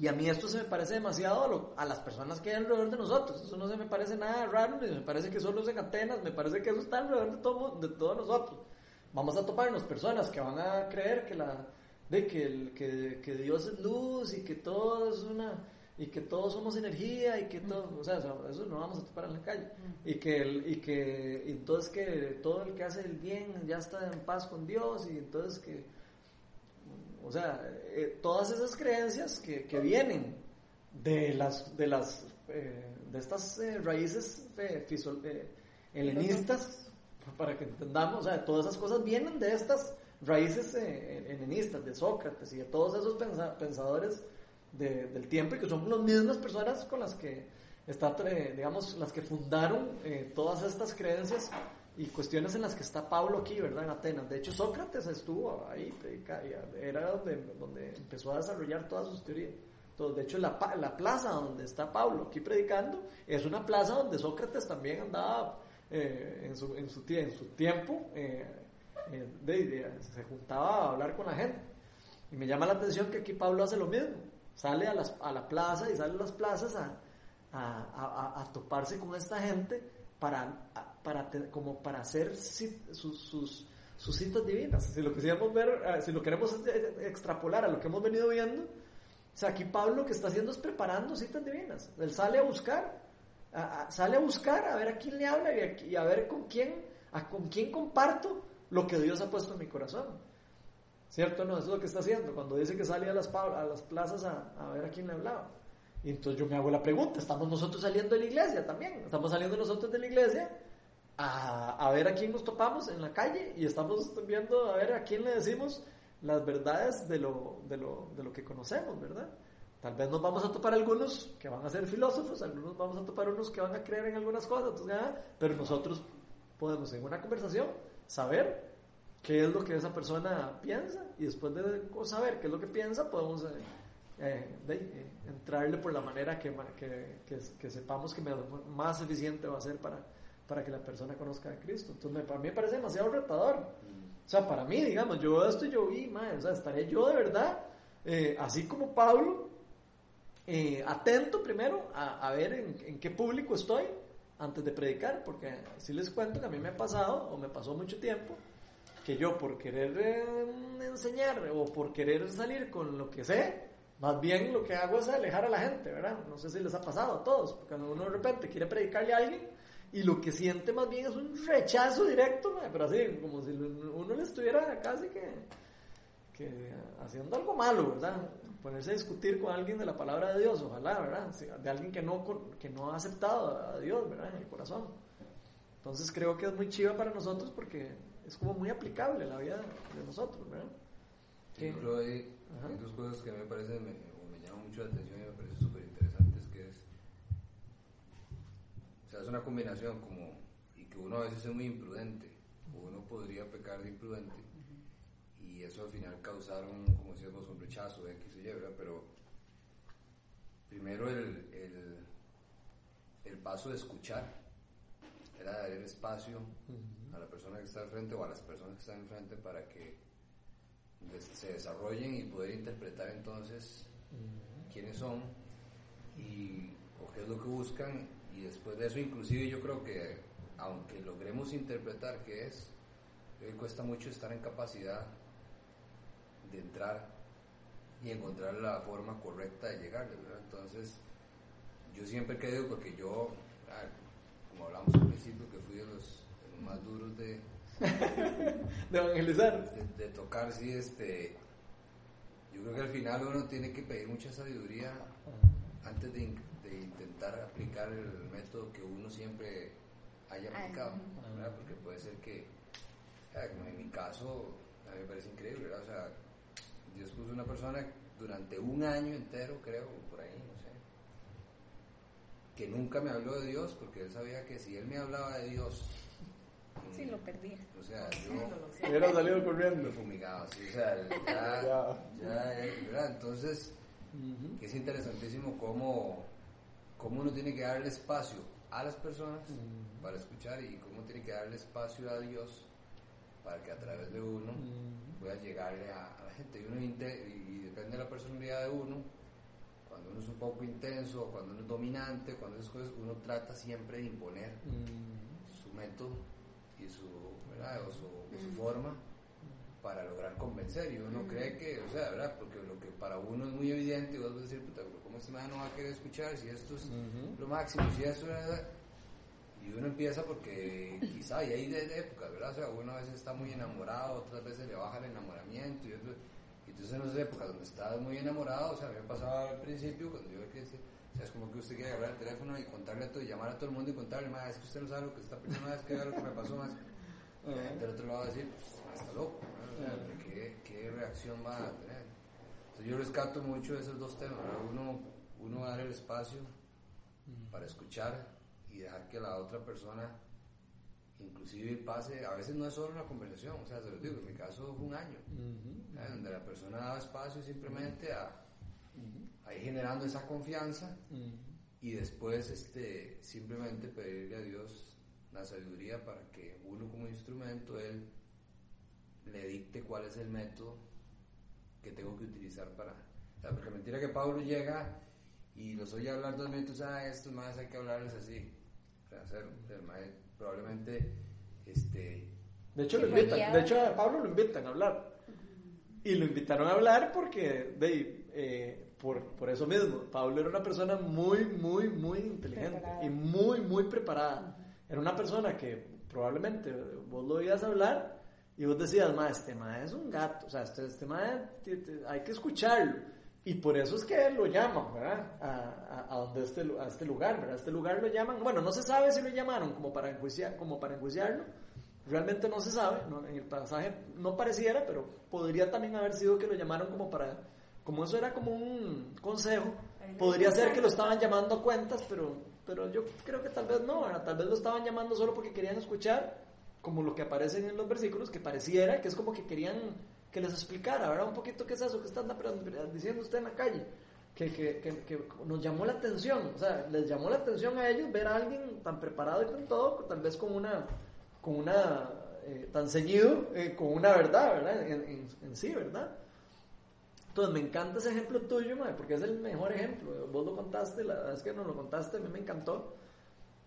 A: Y a mí esto se me parece demasiado a, las personas que hay alrededor de nosotros. Eso no se me parece nada raro, ni me parece que solo es en Atenas, me parece que eso está alrededor de, todo, de todos nosotros. Vamos a toparnos personas que van a creer que, la, de que, que, que Dios es luz y que todo es una y que todos somos energía y que todo, o sea, eso no vamos a topar en la calle. Y que, el, y que entonces que todo el que hace el bien ya está en paz con Dios y entonces que o sea, eh, todas esas creencias que, que, vienen de las de las eh, de estas eh, raíces helenistas, para que entendamos, o sea, todas esas cosas vienen de estas raíces helenistas, de Sócrates y de todos esos pensadores del tiempo y que son las mismas personas con las que está, digamos, las que fundaron todas estas creencias y cuestiones en las que está Pablo aquí, ¿verdad? En Atenas. De hecho, Sócrates estuvo ahí, era donde, donde empezó a desarrollar todas sus teorías. Entonces, de hecho, la, la plaza donde está Pablo aquí predicando es una plaza donde Sócrates también andaba eh, en, su, en, su, en su tiempo eh, eh, se juntaba a hablar con la gente. Y me llama la atención que aquí Pablo hace lo mismo. Sale a, las, a la plaza y sale a las plazas a, a, a toparse con esta gente para, para, como para hacer sus, sus, sus, citas divinas. Si lo, quisiéramos ver, si lo queremos extrapolar a lo que hemos venido viendo, o sea, aquí Pablo lo que está haciendo es preparando citas divinas. Él sale a buscar, sale a buscar a ver a quién le habla y a, ver con quién, a con quién comparto lo que Dios ha puesto en mi corazón. ¿Cierto? No, eso es lo que está haciendo. Cuando dice que sale a las, a las plazas a, a ver a quién le hablaba. Y entonces yo me hago la pregunta, ¿estamos nosotros saliendo de la iglesia también? ¿Estamos saliendo nosotros de la iglesia a, ver a quién nos topamos en la calle y estamos viendo a ver a quién le decimos las verdades de lo, de lo, de lo que conocemos, ¿verdad? Tal vez nos vamos a topar algunos que van a ser filósofos, algunos vamos a topar unos que van a creer en algunas cosas, entonces, ah, pero nosotros podemos en una conversación saber qué es lo que esa persona piensa y después de saber qué es lo que piensa podemos eh, eh, eh, entrarle por la manera que, que, sepamos que más eficiente va a ser para, para que la persona conozca a Cristo. Entonces, para mí me parece demasiado retador. O sea, para mí, digamos, yo esto yo vi, madre, o sea, estaré yo de verdad, eh, así como Pablo, atento primero a, ver en, qué público estoy antes de predicar, porque si les cuento que a mí me ha pasado, o me pasó mucho tiempo, que yo por querer enseñar o por querer salir con lo que sé, más bien lo que hago es alejar a la gente, ¿verdad? No sé si les ha pasado a todos, porque cuando uno de repente quiere predicarle a alguien y lo que siente más bien es un rechazo directo, pero así, como si uno le estuviera casi que, que haciendo algo malo, ¿verdad? Ponerse a discutir con alguien de la palabra de Dios, ojalá, ¿verdad? De alguien que no, que no ha aceptado a Dios, ¿verdad? En el corazón. Entonces creo que es muy chiva para nosotros porque es como muy aplicable la vida de nosotros, ¿verdad?
G: Sí, hay dos cosas que me parecen, me, me llaman mucho la atención y me parecen súper interesantes, que es, o sea, es una combinación como, y que uno a veces es muy imprudente, o uno podría pecar de imprudente, y eso al final causar un, como decíamos, un rechazo de X Y, ¿verdad? Pero primero el, el, el paso de escuchar, era dar el espacio a la persona que está al frente o a las personas que están enfrente para que se desarrollen y poder interpretar entonces quiénes son y o qué es lo que buscan y después de eso inclusive yo creo que aunque logremos interpretar qué es hoy cuesta mucho estar en capacidad de entrar y encontrar la forma correcta de llegar entonces yo siempre creo porque yo ah, como hablamos al principio que fui de los más duros de
A: de evangelizar.
G: De, tocar, sí, este. Yo creo que al final uno tiene que pedir mucha sabiduría antes de, intentar aplicar el método que uno siempre haya aplicado, Porque puede ser que, en mi caso, a mí me parece increíble, O sea, Dios puso una persona durante un año entero, creo, por ahí, no sé, que nunca me habló de Dios, porque él sabía que si él me hablaba de Dios
B: Sí, lo perdí.
G: O sea, yo...
A: Hubiera salido corriendo.
G: Fumigado, sí, o sea, ya, ya, ¿verdad? Entonces, es interesantísimo cómo, cómo uno tiene que darle espacio a las personas para escuchar y cómo tiene que darle espacio a Dios para que a través de uno pueda llegarle a, la gente. Y, uno y, depende de la personalidad de uno, cuando uno es un poco intenso, cuando uno es dominante, cuando es cosas, uno trata siempre de imponer su método y su, ¿verdad? O su, su forma para lograr convencer. Y uno cree que, o sea, ¿verdad? Porque lo que para uno es muy evidente, vos vas a decir, puta, ¿cómo este man no va a querer escuchar si esto es lo máximo, si esto es... Y uno empieza porque quizá, y hay de, épocas, ¿verdad? O sea, uno a veces está muy enamorado, otras veces le baja el enamoramiento, y, entonces en esas épocas donde estás muy enamorado, o sea, a mí me pasaba al principio, cuando yo que o sea, es como que usted quiere agarrar el teléfono y contarle a todo, y llamar a todo el mundo y contarle, más es que usted no sabe lo que esta persona es, que lo que me pasó más. Del otro lado va a decir, pues, está loco, ¿qué, ¿qué, reacción va a tener? Entonces yo rescato mucho esos dos temas, uno, uno dar el espacio para escuchar y dejar que la otra persona inclusive pase, a veces no es solo una conversación, o sea, se lo digo, en mi caso fue un año, donde la persona daba espacio simplemente a ahí generando esa confianza y después este, simplemente pedirle a Dios la sabiduría para que uno como instrumento, él le dicte cuál es el método que tengo que utilizar para... O sea, porque mentira que Pablo llega y los oye hablar dos minutos, ah, estos más hay que hablarles así. O sea, hacer, el maestro, probablemente, este...
A: De hecho, lo invitan, de hecho a Pablo lo invitan a hablar. Y lo invitaron a hablar porque, de, eh, por, por, eso mismo, Pablo era una persona muy, muy, muy inteligente y muy, muy preparada. Era una persona que probablemente vos lo oías hablar y vos decías, ma, este ma es un gato, o sea, este, este ma hay que escucharlo. Y por eso es que lo llaman, ¿verdad? A, a, donde este, a este lugar, ¿verdad? A este lugar lo llaman, bueno, no se sabe si lo llamaron como para, enjuiciar, como para enjuiciarlo, realmente no se sabe, en el pasaje no pareciera, pero podría también haber sido que lo llamaron como para, como eso era como un consejo, podría ser que lo estaban llamando a cuentas, pero, pero yo creo que tal vez no, tal vez lo estaban llamando solo porque querían escuchar, como lo que aparece en los versículos, que pareciera que es como que querían que les explicara, ¿verdad? Un poquito qué es eso que está diciendo usted en la calle. Que, que, que, nos llamó la atención, o sea, les llamó la atención a ellos ver a alguien tan preparado y con todo, tal vez con una, con una, eh, tan ceñido, eh, con una verdad, ¿verdad? En, en, sí, ¿verdad? Entonces me encanta ese ejemplo tuyo, madre, porque es el mejor ejemplo. Vos lo contaste, la verdad es que no lo contaste, a mí me encantó,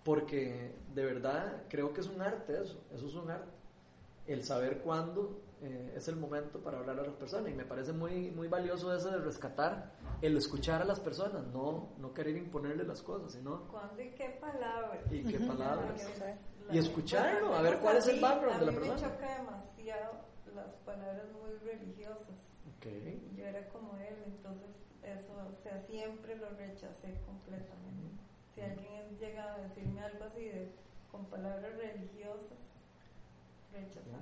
A: porque de verdad creo que es un arte eso, eso es un arte. El saber cuándo eh, es el momento para hablar a las personas y me parece muy, muy valioso eso de rescatar el escuchar a las personas, no, no querer imponerle las cosas, sino...
C: ¿Cuándo y qué palabras?
A: Y qué palabras. y escucharlo, a ver cuál es el background de la persona.
C: A mí me choca demasiado las palabras muy religiosas.
A: Okay.
C: Yo era como él, entonces eso, o sea, siempre lo rechacé completamente. Si alguien llega a decirme algo así de, con palabras religiosas, rechazar.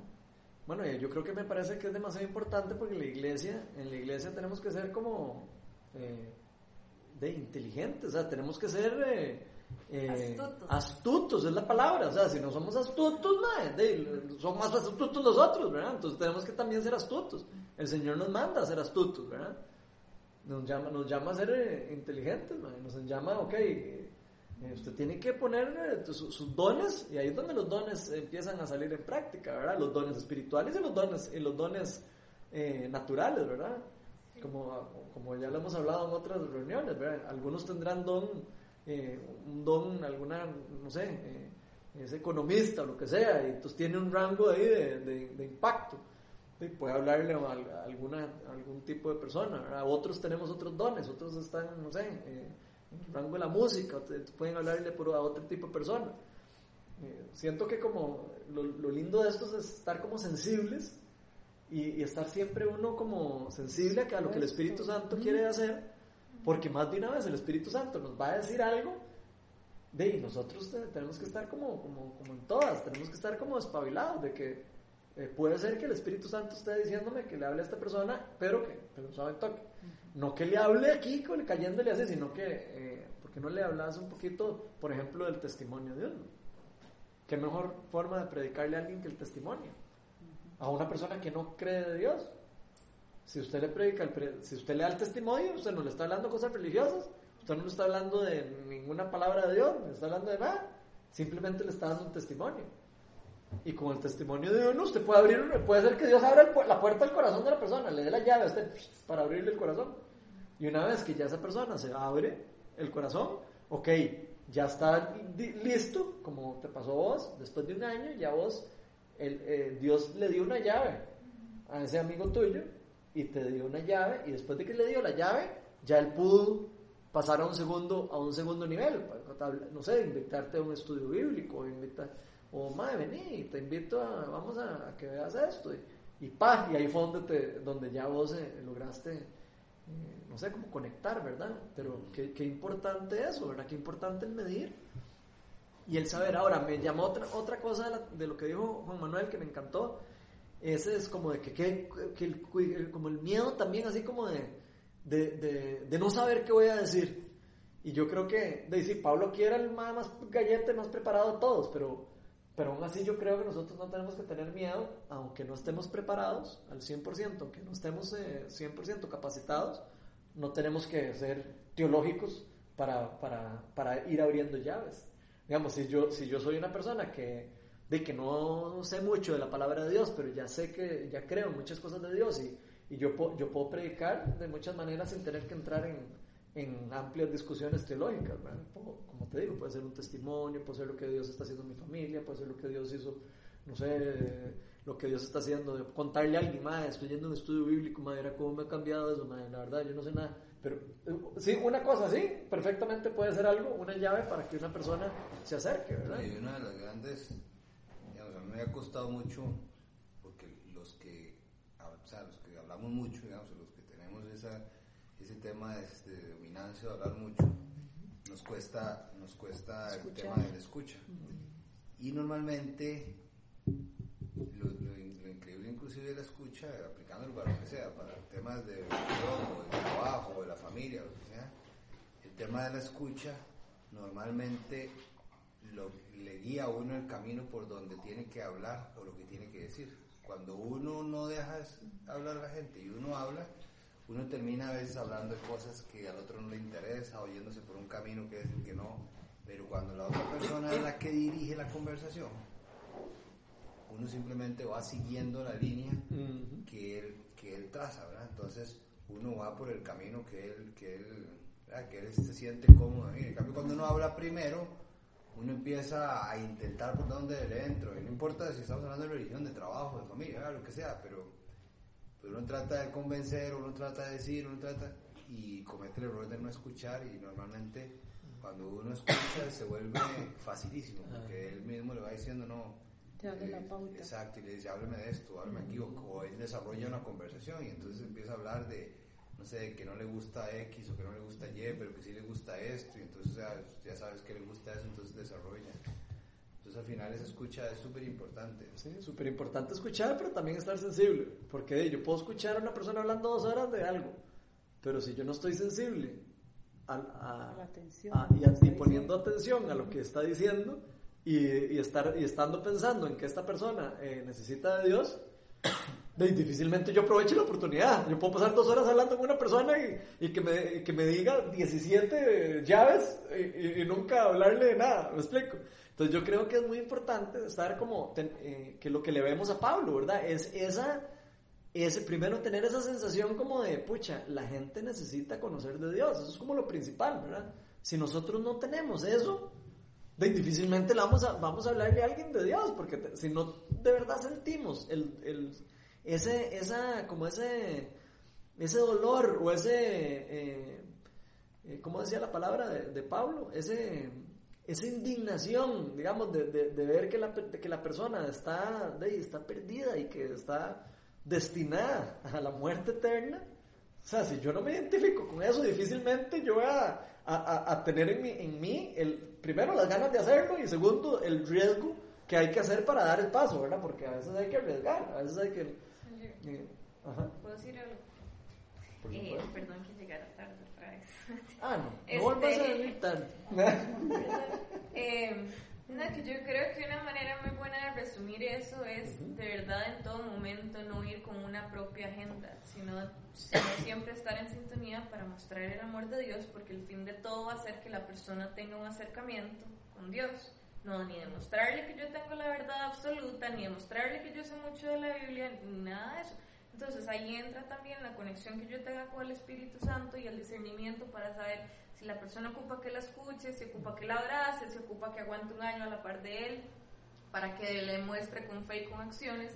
A: Bueno, yo creo que me parece que es demasiado importante porque la iglesia, en la iglesia tenemos que ser como eh, de inteligentes, o sea, tenemos que ser eh,
C: eh,
A: astutos. es la palabra, o sea, si no somos astutos, son más astutos nosotros, ¿verdad? Entonces tenemos que también ser astutos. El Señor nos manda a ser astutos, ¿verdad? Nos llama, nos llama a ser inteligentes, nos llama, ok, eh, usted tiene que poner eh, sus, dones y ahí es donde los dones empiezan a salir en práctica, ¿verdad? Los dones espirituales y los dones, y los dones eh, naturales, ¿verdad? Como, como ya lo hemos hablado en otras reuniones, ¿verdad? Algunos tendrán don, un don, alguna, no sé, es economista o lo que sea, y entonces tiene un rango ahí de, de, impacto. Y puede hablarle a, alguna, algún tipo de persona, ¿verdad? Otros tenemos otros dones, otros están, no sé, rango de la música, pueden hablarle por a otro tipo de persona. Eh, siento que como lo, lindo de esto es estar como sensibles y, estar siempre uno como sensible a, lo que el Espíritu Santo quiere hacer, porque más de una vez el Espíritu Santo nos va a decir algo, de y nosotros tenemos que estar como, como, como, en todas, tenemos que estar como espabilados, de que eh, puede ser que el Espíritu Santo esté diciéndome que le hable a esta persona, pero que, pero sabe toque. No que le hable aquí cayéndole así, sino que, eh, ¿por qué no le hablas un poquito, por ejemplo, del testimonio de Dios? ¿Qué mejor forma de predicarle a alguien que el testimonio? A una persona que no cree de Dios. Si usted le predica, si usted le da el testimonio, usted no le está hablando cosas religiosas, usted no le está hablando de ninguna palabra de Dios, no le está hablando de nada, simplemente le está dando un testimonio. Y con el testimonio de uno, usted puede abrir, puede ser que Dios abra la puerta del corazón de la persona, le dé la llave a usted para abrirle el corazón. Y una vez que ya esa persona se abre el corazón, ok, ya está listo, como te pasó vos, después de un año, ya vos, eh, Dios le dio una llave a ese amigo tuyo y te dio una llave, y después de que le dio la llave, ya él pudo pasar a un segundo, a un segundo nivel, no sé, invitarte a un estudio bíblico, invitar o madre, vení, te invito a, vamos a, que veas esto. Y, y y ahí fue donde, te, donde ya vos eh, lograste, eh, no sé, cómo conectar, ¿verdad? Pero qué, qué, importante eso, ¿verdad? Qué importante el medir y el saber. Ahora, me llamó otra, otra cosa de, lo que dijo Juan Manuel que me encantó. Ese es como de que, que, que el, como el miedo también, así como de, de, de, no saber qué voy a decir. Y yo creo que, de decir, Pablo aquí era el más, más gallete, más preparado de todos, pero pero aún así yo creo que nosotros no tenemos que tener miedo, aunque no estemos preparados al 100%, aunque no estemos 100% eh, capacitados, no tenemos que ser teológicos para, para, para, ir abriendo llaves. Digamos, si yo, si yo soy una persona que, de que no sé mucho de la palabra de Dios, pero ya sé que, ya creo en muchas cosas de Dios y, y yo, yo puedo predicar de muchas maneras sin tener que entrar en, en amplias discusiones teológicas, como te digo, puede ser un testimonio, puede ser lo que Dios está haciendo en mi familia, puede ser lo que Dios hizo, no sé, lo que Dios está haciendo, de contarle a alguien, más, estoy yendo a un estudio bíblico, madre, cómo me ha cambiado eso, madre, la verdad, yo no sé nada, pero eh, sí, una cosa sí, perfectamente puede ser algo, una llave para que una persona se acerque, ¿verdad?
G: Y una de las grandes, me ha costado mucho, porque los que, o sea, los que hablamos mucho, digamos, los que tenemos esa, ese tema de, de dominancia, de hablar mucho, nos cuesta, nos cuesta el tema de la escucha. Y normalmente lo, increíble inclusive de la escucha, aplicándolo para lo que sea, para temas de de trabajo, de la familia, lo que sea, el tema de la escucha normalmente lo, le guía a uno el camino por donde tiene que hablar o lo que tiene que decir. Cuando uno no deja hablar a la gente y uno habla, uno termina a veces hablando de cosas que al otro no le interesa, oyéndose por un camino que decir que no, pero cuando la otra persona es la que dirige la conversación, uno simplemente va siguiendo la línea que, él, que él traza, ¿verdad? Entonces uno va por el camino que él, que él, que él se siente cómodo. En cambio, cuando uno habla primero, uno empieza a intentar por donde le entro, y no importa si estamos hablando de religión, de trabajo, de familia, lo que sea, pero, pero uno trata de convencer, uno trata de decir, uno trata y comete el error de no escuchar y normalmente cuando uno escucha se vuelve facilísimo porque él mismo le va diciendo no Exacto, y le dice, hábleme de esto, háblame aquí, o, él desarrolla una conversación y entonces empieza a hablar de, no sé, que no le gusta X o que no le gusta Y, pero que sí le gusta esto, y entonces ya, sabes que le gusta eso, entonces desarrolla. Entonces al final esa escucha es súper importante.
A: Sí, súper importante escuchar, pero también estar sensible, porque yo puedo escuchar a una persona hablando dos horas de algo, pero si yo no estoy sensible a, a, y, y poniendo atención a lo que está diciendo, y, estar, y estando pensando en que esta persona eh, necesita de Dios, difícilmente yo aproveche la oportunidad. Yo puedo pasar dos horas hablando con una persona y, que, me, que, me, diga 17 llaves y, nunca hablarle de nada, ¿me explico? Entonces yo creo que es muy importante estar como, eh, que lo que le vemos a Pablo, ¿verdad? Es esa, ese, primero tener esa sensación como de, pucha, la gente necesita conocer de Dios, eso es como lo principal, ¿verdad? Si nosotros no tenemos eso, difícilmente le vamos a, vamos a hablarle a alguien de Dios, porque si no de verdad sentimos el, el, ese, esa, como ese, ese dolor o ese, eh, eh ¿cómo decía la palabra de, Pablo? Ese, esa indignación, digamos, de, de, ver que la, que la persona está, está perdida y que está destinada a la muerte eterna. O sea, si yo no me identifico con eso, difícilmente yo voy a, a, a tener en mí, en mí el, primero las ganas de hacerlo y segundo el riesgo que hay que hacer para dar el paso, ¿verdad? Porque a veces hay que arriesgar, a veces hay que...
H: Eh, ajá. ¿Puedo decir algo? Eh, perdón que llegara tarde otra vez.
A: Ah, no, no este... vuelvas a venir tarde.
H: eh, no, que yo creo que una manera muy buena de resumir eso es de verdad en todo momento no ir con una propia agenda, sino, siempre estar en sintonía para mostrar el amor de Dios, porque el fin de todo va a ser que la persona tenga un acercamiento con Dios. No, ni demostrarle que yo tengo la verdad absoluta, ni demostrarle que yo sé mucho de la Biblia, ni nada de eso. Entonces ahí entra también la conexión que yo tenga con el Espíritu Santo y el discernimiento para saber si la persona ocupa que la escuche, si ocupa que la abrace, si ocupa que aguante un año a la par de él, para que le muestre con fe y con acciones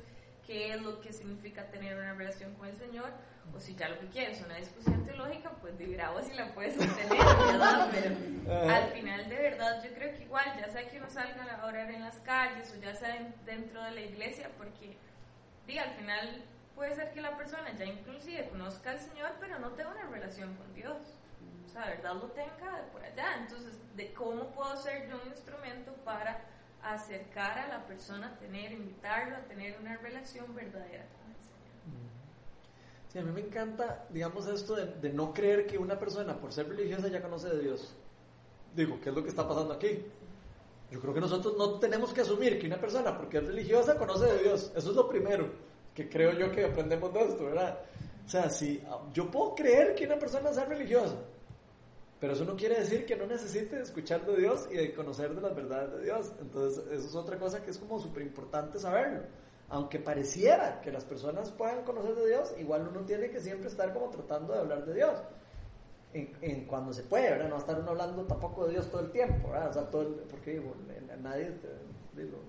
H: qué es lo que significa tener una relación con el Señor, o si ya lo que quieres es una discusión teológica, pues de si la puedes tener, ¿verdad? Pero al final, de verdad, yo creo que igual, ya sea que uno salga a orar en las calles o ya sea dentro de la iglesia, porque, diga, al final puede ser que la persona ya inclusive conozca al Señor, pero no tenga una relación con Dios la verdad lo tenga de por allá. Entonces, de cómo puedo ser yo un instrumento para acercar a la persona, a tener, invitarlo a tener una relación verdadera.
A: Sí, a mí me encanta, digamos, esto de, no creer que una persona, por ser religiosa, ya conoce de Dios. Digo, ¿qué es lo que está pasando aquí? Yo creo que nosotros no tenemos que asumir que una persona, porque es religiosa, conoce de Dios. Eso es lo primero que creo yo que aprendemos de esto, ¿verdad? O sea, si yo puedo creer que una persona sea religiosa, Pero eso no quiere decir que no necesite escuchar de Dios y de conocer de las verdades de Dios. Entonces, eso es otra cosa que es como súper importante saberlo. Aunque pareciera que las personas puedan conocer de Dios, igual uno tiene que siempre estar como tratando de hablar de Dios. En, cuando se puede, ¿verdad? No estar uno hablando tampoco de Dios todo el tiempo, ¿verdad? Porque digo, nadie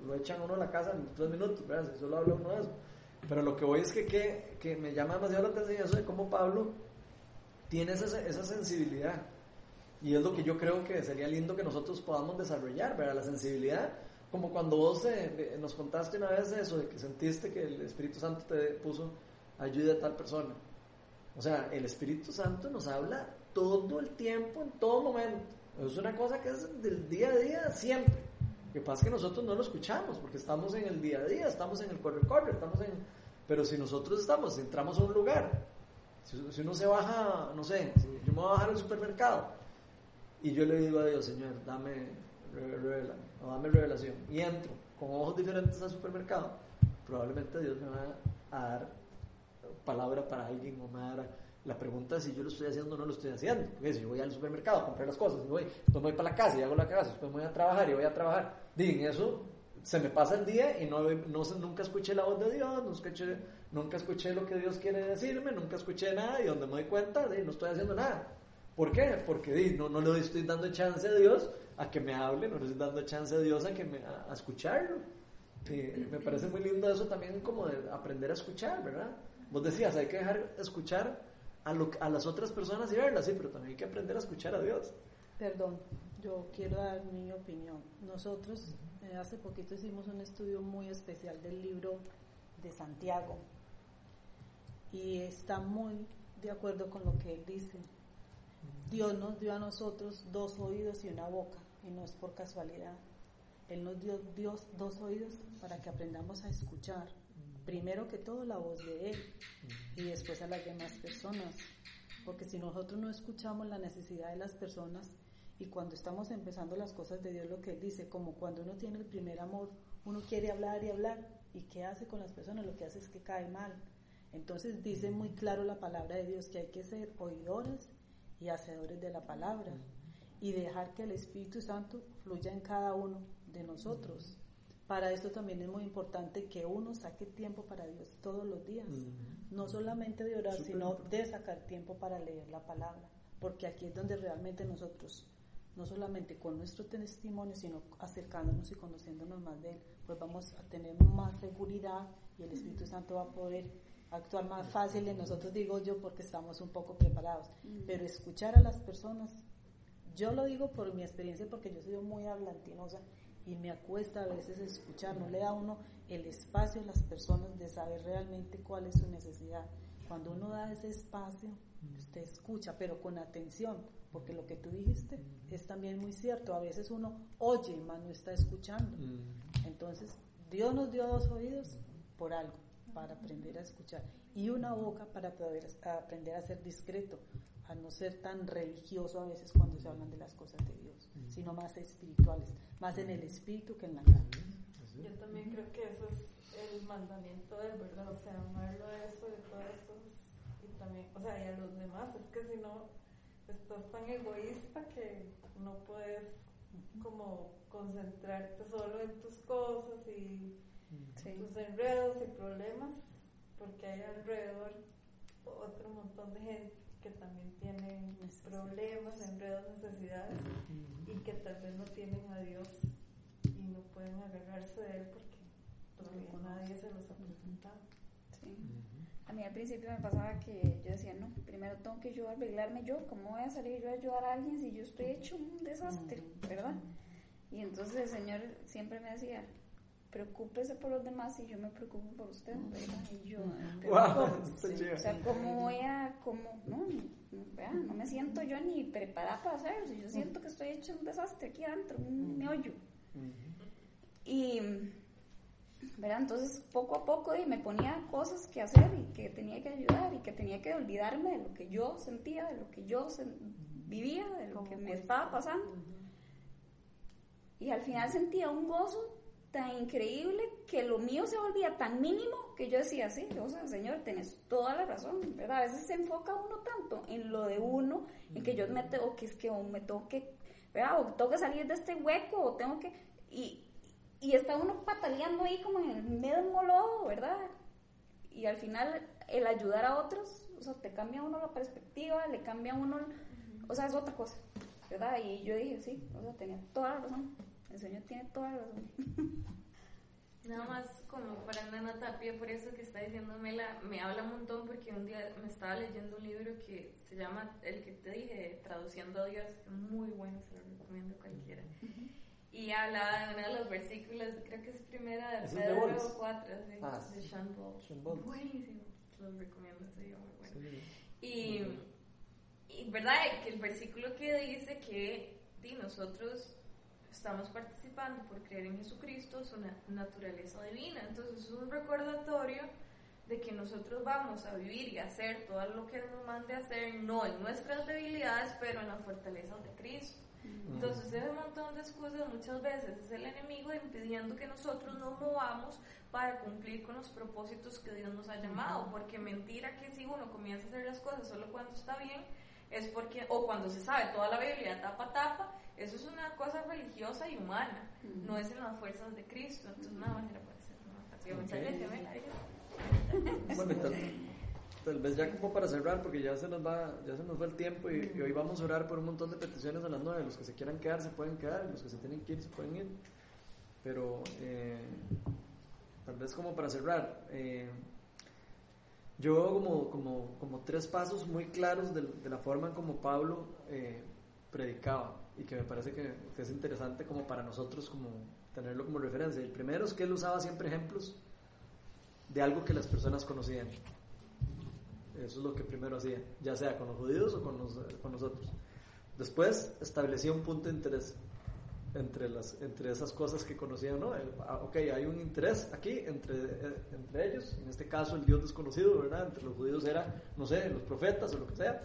A: lo, echan uno a la casa en tres minutos, ¿verdad? Si solo habla de eso. Pero lo que voy es que, que, que me llama demasiado la atención eso de cómo Pablo tiene esa, esa sensibilidad y es lo que yo creo que sería lindo que nosotros podamos desarrollar, ¿verdad? La sensibilidad, como cuando vos eh, nos contaste una vez eso, de que sentiste que el Espíritu Santo te puso ayuda a tal persona. O sea, el Espíritu Santo nos habla todo el tiempo, en todo momento. Es una cosa que es del día a día, siempre. Lo que pasa es que nosotros no lo escuchamos, porque estamos en el día a día, estamos en el corre-corre, estamos en... Pero si nosotros estamos, si entramos a un lugar, si, si uno se baja, no sé, si yo me voy a bajar al supermercado, y yo le digo a Dios, Señor, dame, revela, dame revelación. Y entro con ojos diferentes al supermercado. Probablemente Dios me va a dar palabra para alguien o me va a dar la pregunta si yo lo estoy haciendo o no lo estoy haciendo. Porque si yo voy al supermercado a comprar las cosas, y voy, después voy para la casa y hago la casa, después voy a trabajar y voy a trabajar. Digo, eso se me pasa el día y no, no, nunca escuché la voz de Dios, nunca escuché, nunca escuché lo que Dios quiere decirme, nunca escuché nada y donde me doy cuenta, no estoy haciendo nada. ¿Por qué? Porque no, no le estoy dando chance a Dios a que me hable, no le estoy dando chance a Dios a, que me, a, escucharlo. me parece muy lindo eso también como de aprender a escuchar, ¿verdad? Vos decías, hay que dejar escuchar a, lo, a las otras personas y verlas, sí, pero también hay que aprender a escuchar a Dios.
F: Perdón, yo quiero dar mi opinión. Nosotros eh, hace poquito hicimos un estudio muy especial del libro de Santiago y está muy de acuerdo con lo que él dice. Dios nos dio a nosotros dos oídos y una boca, y no es por casualidad. Él nos dio Dios dos oídos para que aprendamos a escuchar, primero que todo la voz de Él y después a las demás personas. Porque si nosotros no escuchamos la necesidad de las personas y cuando estamos empezando las cosas de Dios, lo que Él dice, como cuando uno tiene el primer amor, uno quiere hablar y hablar, ¿y qué hace con las personas? Lo que hace es que cae mal. Entonces dice muy claro la palabra de Dios que hay que ser oidores y hacedores de la palabra y dejar que el Espíritu Santo fluya en cada uno de nosotros. Para esto también es muy importante que uno saque tiempo para Dios todos los días, no solamente de orar, sino de sacar tiempo para leer la palabra, porque aquí es donde realmente nosotros, no solamente con nuestro testimonio, sino acercándonos y conociéndonos más de Él, pues vamos a tener más seguridad y el Espíritu Santo va a poder actuar más fácil en nosotros, digo yo, porque estamos un poco preparados. Mm. Pero escuchar a las personas, yo lo digo por mi experiencia, porque yo soy muy hablantinosa y me acuesta a veces escuchar, no le da a uno el espacio a las personas de saber realmente cuál es su necesidad. Cuando uno da ese espacio, usted escucha, pero con atención, porque lo que tú dijiste es también muy cierto. A veces uno oye, más no está escuchando. Entonces, Dios nos dio dos oídos por algo para aprender a escuchar y una boca para poder aprender a ser discreto, a no ser tan religioso a veces cuando se hablan de las cosas de Dios, sino más espirituales, más en el espíritu que en la carne.
C: Yo también creo que eso es el mandamiento del verdad, o sea, amarlo a eso de todas las cosas y también, o sea, y a los demás, es que si no estás tan egoísta que no puedes como concentrarte solo en tus cosas y tus enredos y problemas, porque hay alrededor otro montón de gente que también tienen problemas, enredos, necesidades y que tal vez no tienen a Dios y no pueden agarrarse de Él porque todavía nadie se los ha presentado.
B: Sí. A mí al principio me pasaba que yo decía, no, primero tengo que yo arreglarme yo, ¿cómo voy a salir yo a ayudar a alguien si yo estoy hecho un desastre, verdad? Y entonces el Señor siempre me decía, preocúpese por los demás y yo me preocupo por usted, ¿verdad? Y yo, o sea, ¿cómo voy a, cómo, no, no, me siento yo ni preparada para hacerlo, yo siento que estoy hecho un desastre aquí adentro, un meollo. Y, ¿verdad? Entonces, poco a poco y me ponía cosas que hacer y que tenía que ayudar y que tenía que olvidarme de lo que yo sentía, de lo que yo vivía, de lo que me estaba pasando. Y al final sentía un gozo tan increíble que lo mío se volvía tan mínimo que yo decía, sí, o sea, señor, tenés toda la razón, ¿verdad? A veces se enfoca uno tanto en lo de uno, en que yo me tengo que, es que o me tengo que, ¿verdad? O tengo que salir de este hueco, o tengo que, y, y está uno pataleando ahí como en el mismo lodo, ¿verdad? Y al final el ayudar a otros, o sea, te cambia uno la perspectiva, le cambia a uno, o sea, es otra cosa, ¿verdad? Y yo dije, sí, o sea, tenía toda la razón, el Señor tiene toda la razón.
H: Nada más como para una pie por eso que está diciéndome la, me habla un montón porque un día me estaba leyendo un libro que se llama, el que te dije, Traduciendo a Dios, muy bueno, se lo recomiendo a cualquiera. Y hablaba de uno de los versículos, creo que es primera de Pedro 4, ah, de Sean Paul. Buenísimo, los recomiendo, sería muy bueno. y, y, verdad que el versículo que dice que di, nosotros estamos participando por creer en Jesucristo, su naturaleza divina. Entonces es un recordatorio de que nosotros vamos a vivir y hacer todo lo que nos mande hacer, no en nuestras debilidades, pero en las fortalezas de Cristo. Entonces ese montón de excusas muchas veces es el enemigo impidiendo que nosotros nos movamos para cumplir con los propósitos que Dios nos ha llamado, porque mentira que si uno comienza a hacer las cosas solo cuando está bien, es porque, o cuando se sabe toda la Biblia tapa a tapa, eso es una cosa religiosa y humana, no es en las fuerzas de Cristo. Entonces, una manera puede ser. ¿no? Muchas
A: gracias, Bueno, tal, tal, vez ya como para cerrar, porque ya se nos va, ya se nos va el tiempo y, hoy vamos a orar por un montón de peticiones a las nueve. Los que se quieran quedar se pueden quedar, los que se tienen que ir se pueden ir. Pero eh, tal vez como para cerrar. Eh, yo como, como, como tres pasos muy claros de, de la forma en como Pablo eh, predicaba y que me parece que, es interesante como para nosotros como tenerlo como referencia. El primero es que él usaba siempre ejemplos de algo que las personas conocían. Eso es lo que primero hacía, ya sea con los judíos o con, con nosotros. Después establecía un punto de interés entre, las, entre esas cosas que conocían, ¿no? Ah, ok, hay un interés aquí entre, eh, entre ellos, en este caso el Dios desconocido, ¿verdad? Entre los judíos era, no sé, los profetas o lo que sea.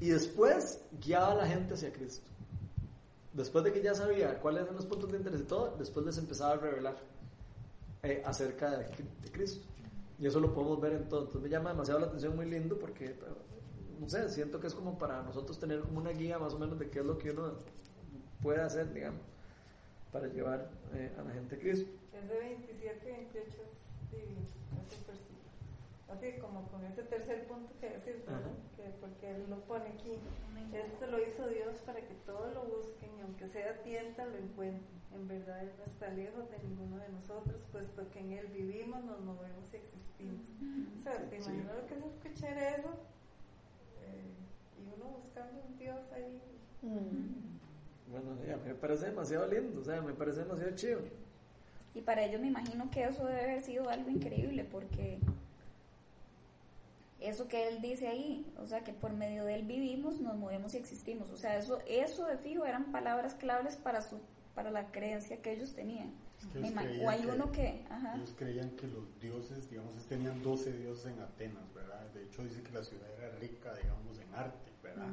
A: Y después guiaba a la gente hacia Cristo después de que ya sabía cuáles eran los puntos de interés y todo, después les empezaba a revelar eh, acerca de, Cristo. Y eso lo podemos ver en todo. Entonces me llama demasiado la atención, muy lindo, porque, no sé, siento que es como para nosotros tener como una guía más o menos de qué es lo que uno puede hacer, digamos, para llevar eh, a la gente a Cristo.
C: Es de 27 y 28 divino, así como con ese tercer punto que decir, que porque él lo pone aquí, esto lo hizo Dios para que todos lo busquen y aunque sea tienta lo encuentren. En verdad Él no está lejos de ninguno de nosotros, puesto que en Él vivimos, nos movemos y existimos. O sea, te imaginas lo que es escuchar eso eh, y uno buscando un Dios ahí.
A: Bueno, a mí me parece demasiado lindo, o sea, me parece demasiado chido.
B: Y para ellos me imagino que eso debe haber sido algo increíble porque eso que él dice ahí, o sea, que por medio de él vivimos, nos movemos y existimos. O sea, eso, eso de fijo eran palabras claves para, su, para la creencia que ellos tenían.
D: o hay uno que... Ellos creían que los dioses, digamos, tenían 12 dioses en Atenas, ¿verdad? De hecho, dice que la ciudad era rica, digamos, en arte, ¿verdad?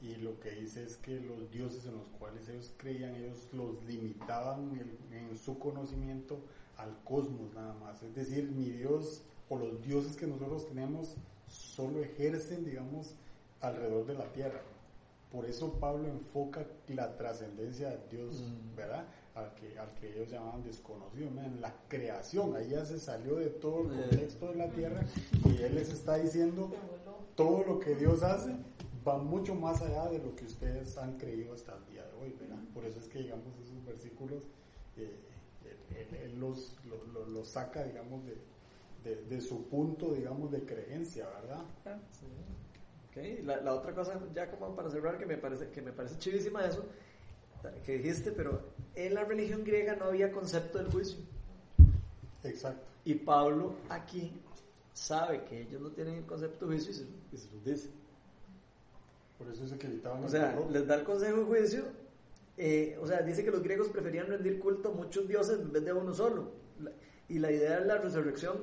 D: Y lo que dice es que los dioses en los cuales ellos creían, ellos los limitaban en, en su conocimiento al cosmos nada más. Es decir, mi Dios o los dioses que nosotros tenemos solo ejercen, digamos, alrededor de la tierra. Por eso Pablo enfoca la trascendencia de Dios, mm. ¿verdad? Al que, al que ellos llamaban desconocido, en la creación, ahí ya se salió de todo el contexto de la tierra y él les está diciendo todo lo que Dios hace va mucho más allá de lo que ustedes han creído hasta el día de hoy, ¿verdad? Por eso es que, digamos, esos versículos, eh, él, los, los saca, digamos, de, de, su punto, digamos, de creencia, ¿verdad?
A: Okay. La, la, otra cosa, ya como para cerrar, que me parece, que me parece chivísima eso, que dijiste, pero en la religión griega no había concepto del juicio.
D: Exacto.
A: Y Pablo aquí sabe que ellos no tienen el concepto de juicio y se, los dice.
D: Por eso es que evitaban
A: O sea, les da el consejo de juicio. Eh, o sea, dice que los griegos preferían rendir culto a muchos dioses en vez de a uno solo. y la idea de la resurrección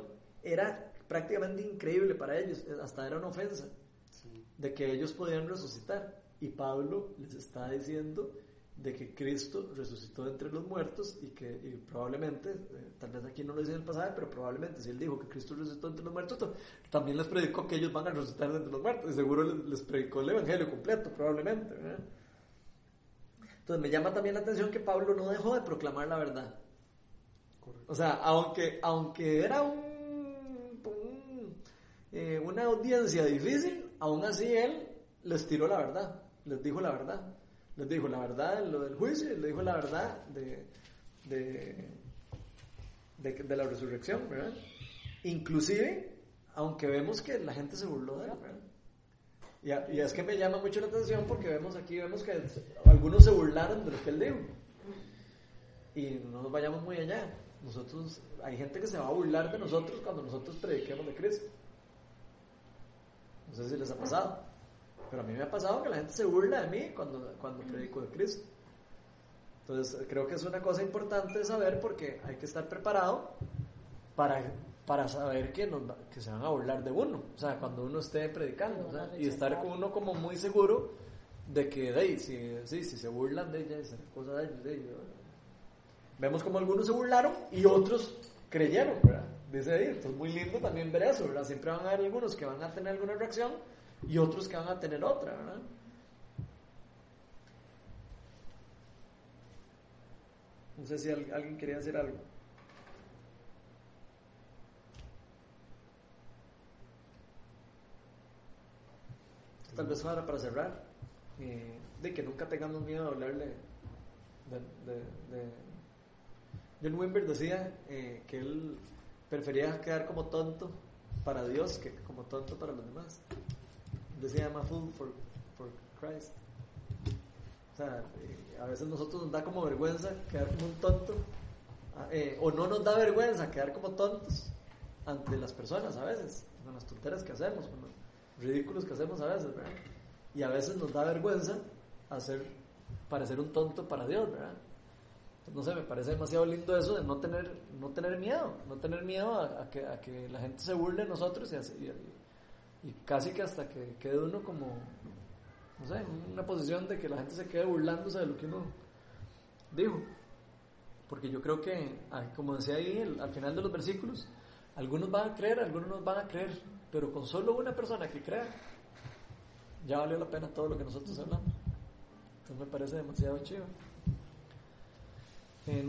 A: era prácticamente increíble para ellos, hasta era una ofensa de que ellos podían resucitar. Y Pablo les está diciendo de que Cristo resucitó entre los muertos y que y probablemente, eh, tal vez aquí no lo dice en el pasaje, pero probablemente si él dijo que Cristo resucitó entre los muertos, también les predicó que ellos van a resucitar entre los muertos y seguro les, predicó el Evangelio completo, probablemente. Entonces me llama también la atención que Pablo no dejó de proclamar la verdad. O sea, aunque, aunque era un, eh, una audiencia difícil, aún así él les tiró la verdad, les dijo la verdad les dijo la verdad lo del juicio les dijo la verdad de, de, de, la resurrección, ¿verdad? Inclusive, aunque vemos que la gente se burló de él, ¿verdad? Y, y, es que me llama mucho la atención porque vemos aquí, vemos que algunos se burlaron de lo que él dijo. Y no nos vayamos muy allá. Nosotros, hay gente que se va a burlar de nosotros cuando nosotros prediquemos de Cristo. No sé si les ha pasado. Pero a mí me ha pasado que la gente se burla de mí cuando, cuando predico de Cristo. Entonces creo que es una cosa importante de saber porque hay que estar preparado para, para saber que, nos, que se van a burlar de uno. O sea, cuando uno esté predicando. y estar con uno como muy seguro de que, de si, si, si se burlan de ella, es cosa de ellos. Vemos como algunos se burlaron y otros creyeron, ¿verdad? Dice ahí, entonces muy lindo también ver eso, ¿verdad? Siempre van a haber algunos que van a tener alguna reacción y otros que van a tener otra, ¿verdad? No sé si alguien quería decir algo. Tal vez ahora para cerrar, eh, de que nunca tengamos miedo de hablarle de, de, John Wimber decía eh, que él prefería quedar como tonto para Dios que como tonto para los demás llama Fool for, for Christ. O sea, eh, a veces nosotros nos da como vergüenza quedar como un tonto, eh, o no nos da vergüenza quedar como tontos ante las personas a veces, con las tonteras que hacemos, con los ridículos que hacemos a veces, ¿verdad? Y a veces nos da vergüenza hacer, parecer un tonto para Dios, ¿verdad? no sé, me parece demasiado lindo eso de no tener, no tener miedo, no tener miedo a, que, a que, la gente se burle de nosotros y, y, y casi que hasta que quede uno como, no sé, una posición de que la gente se quede burlándose de lo que uno dijo. Porque yo creo que, como decía ahí al final de los versículos, algunos van a creer, algunos no van a creer, pero con solo una persona que crea, ya valió la pena todo lo que nosotros hablamos. Entonces me parece demasiado chido.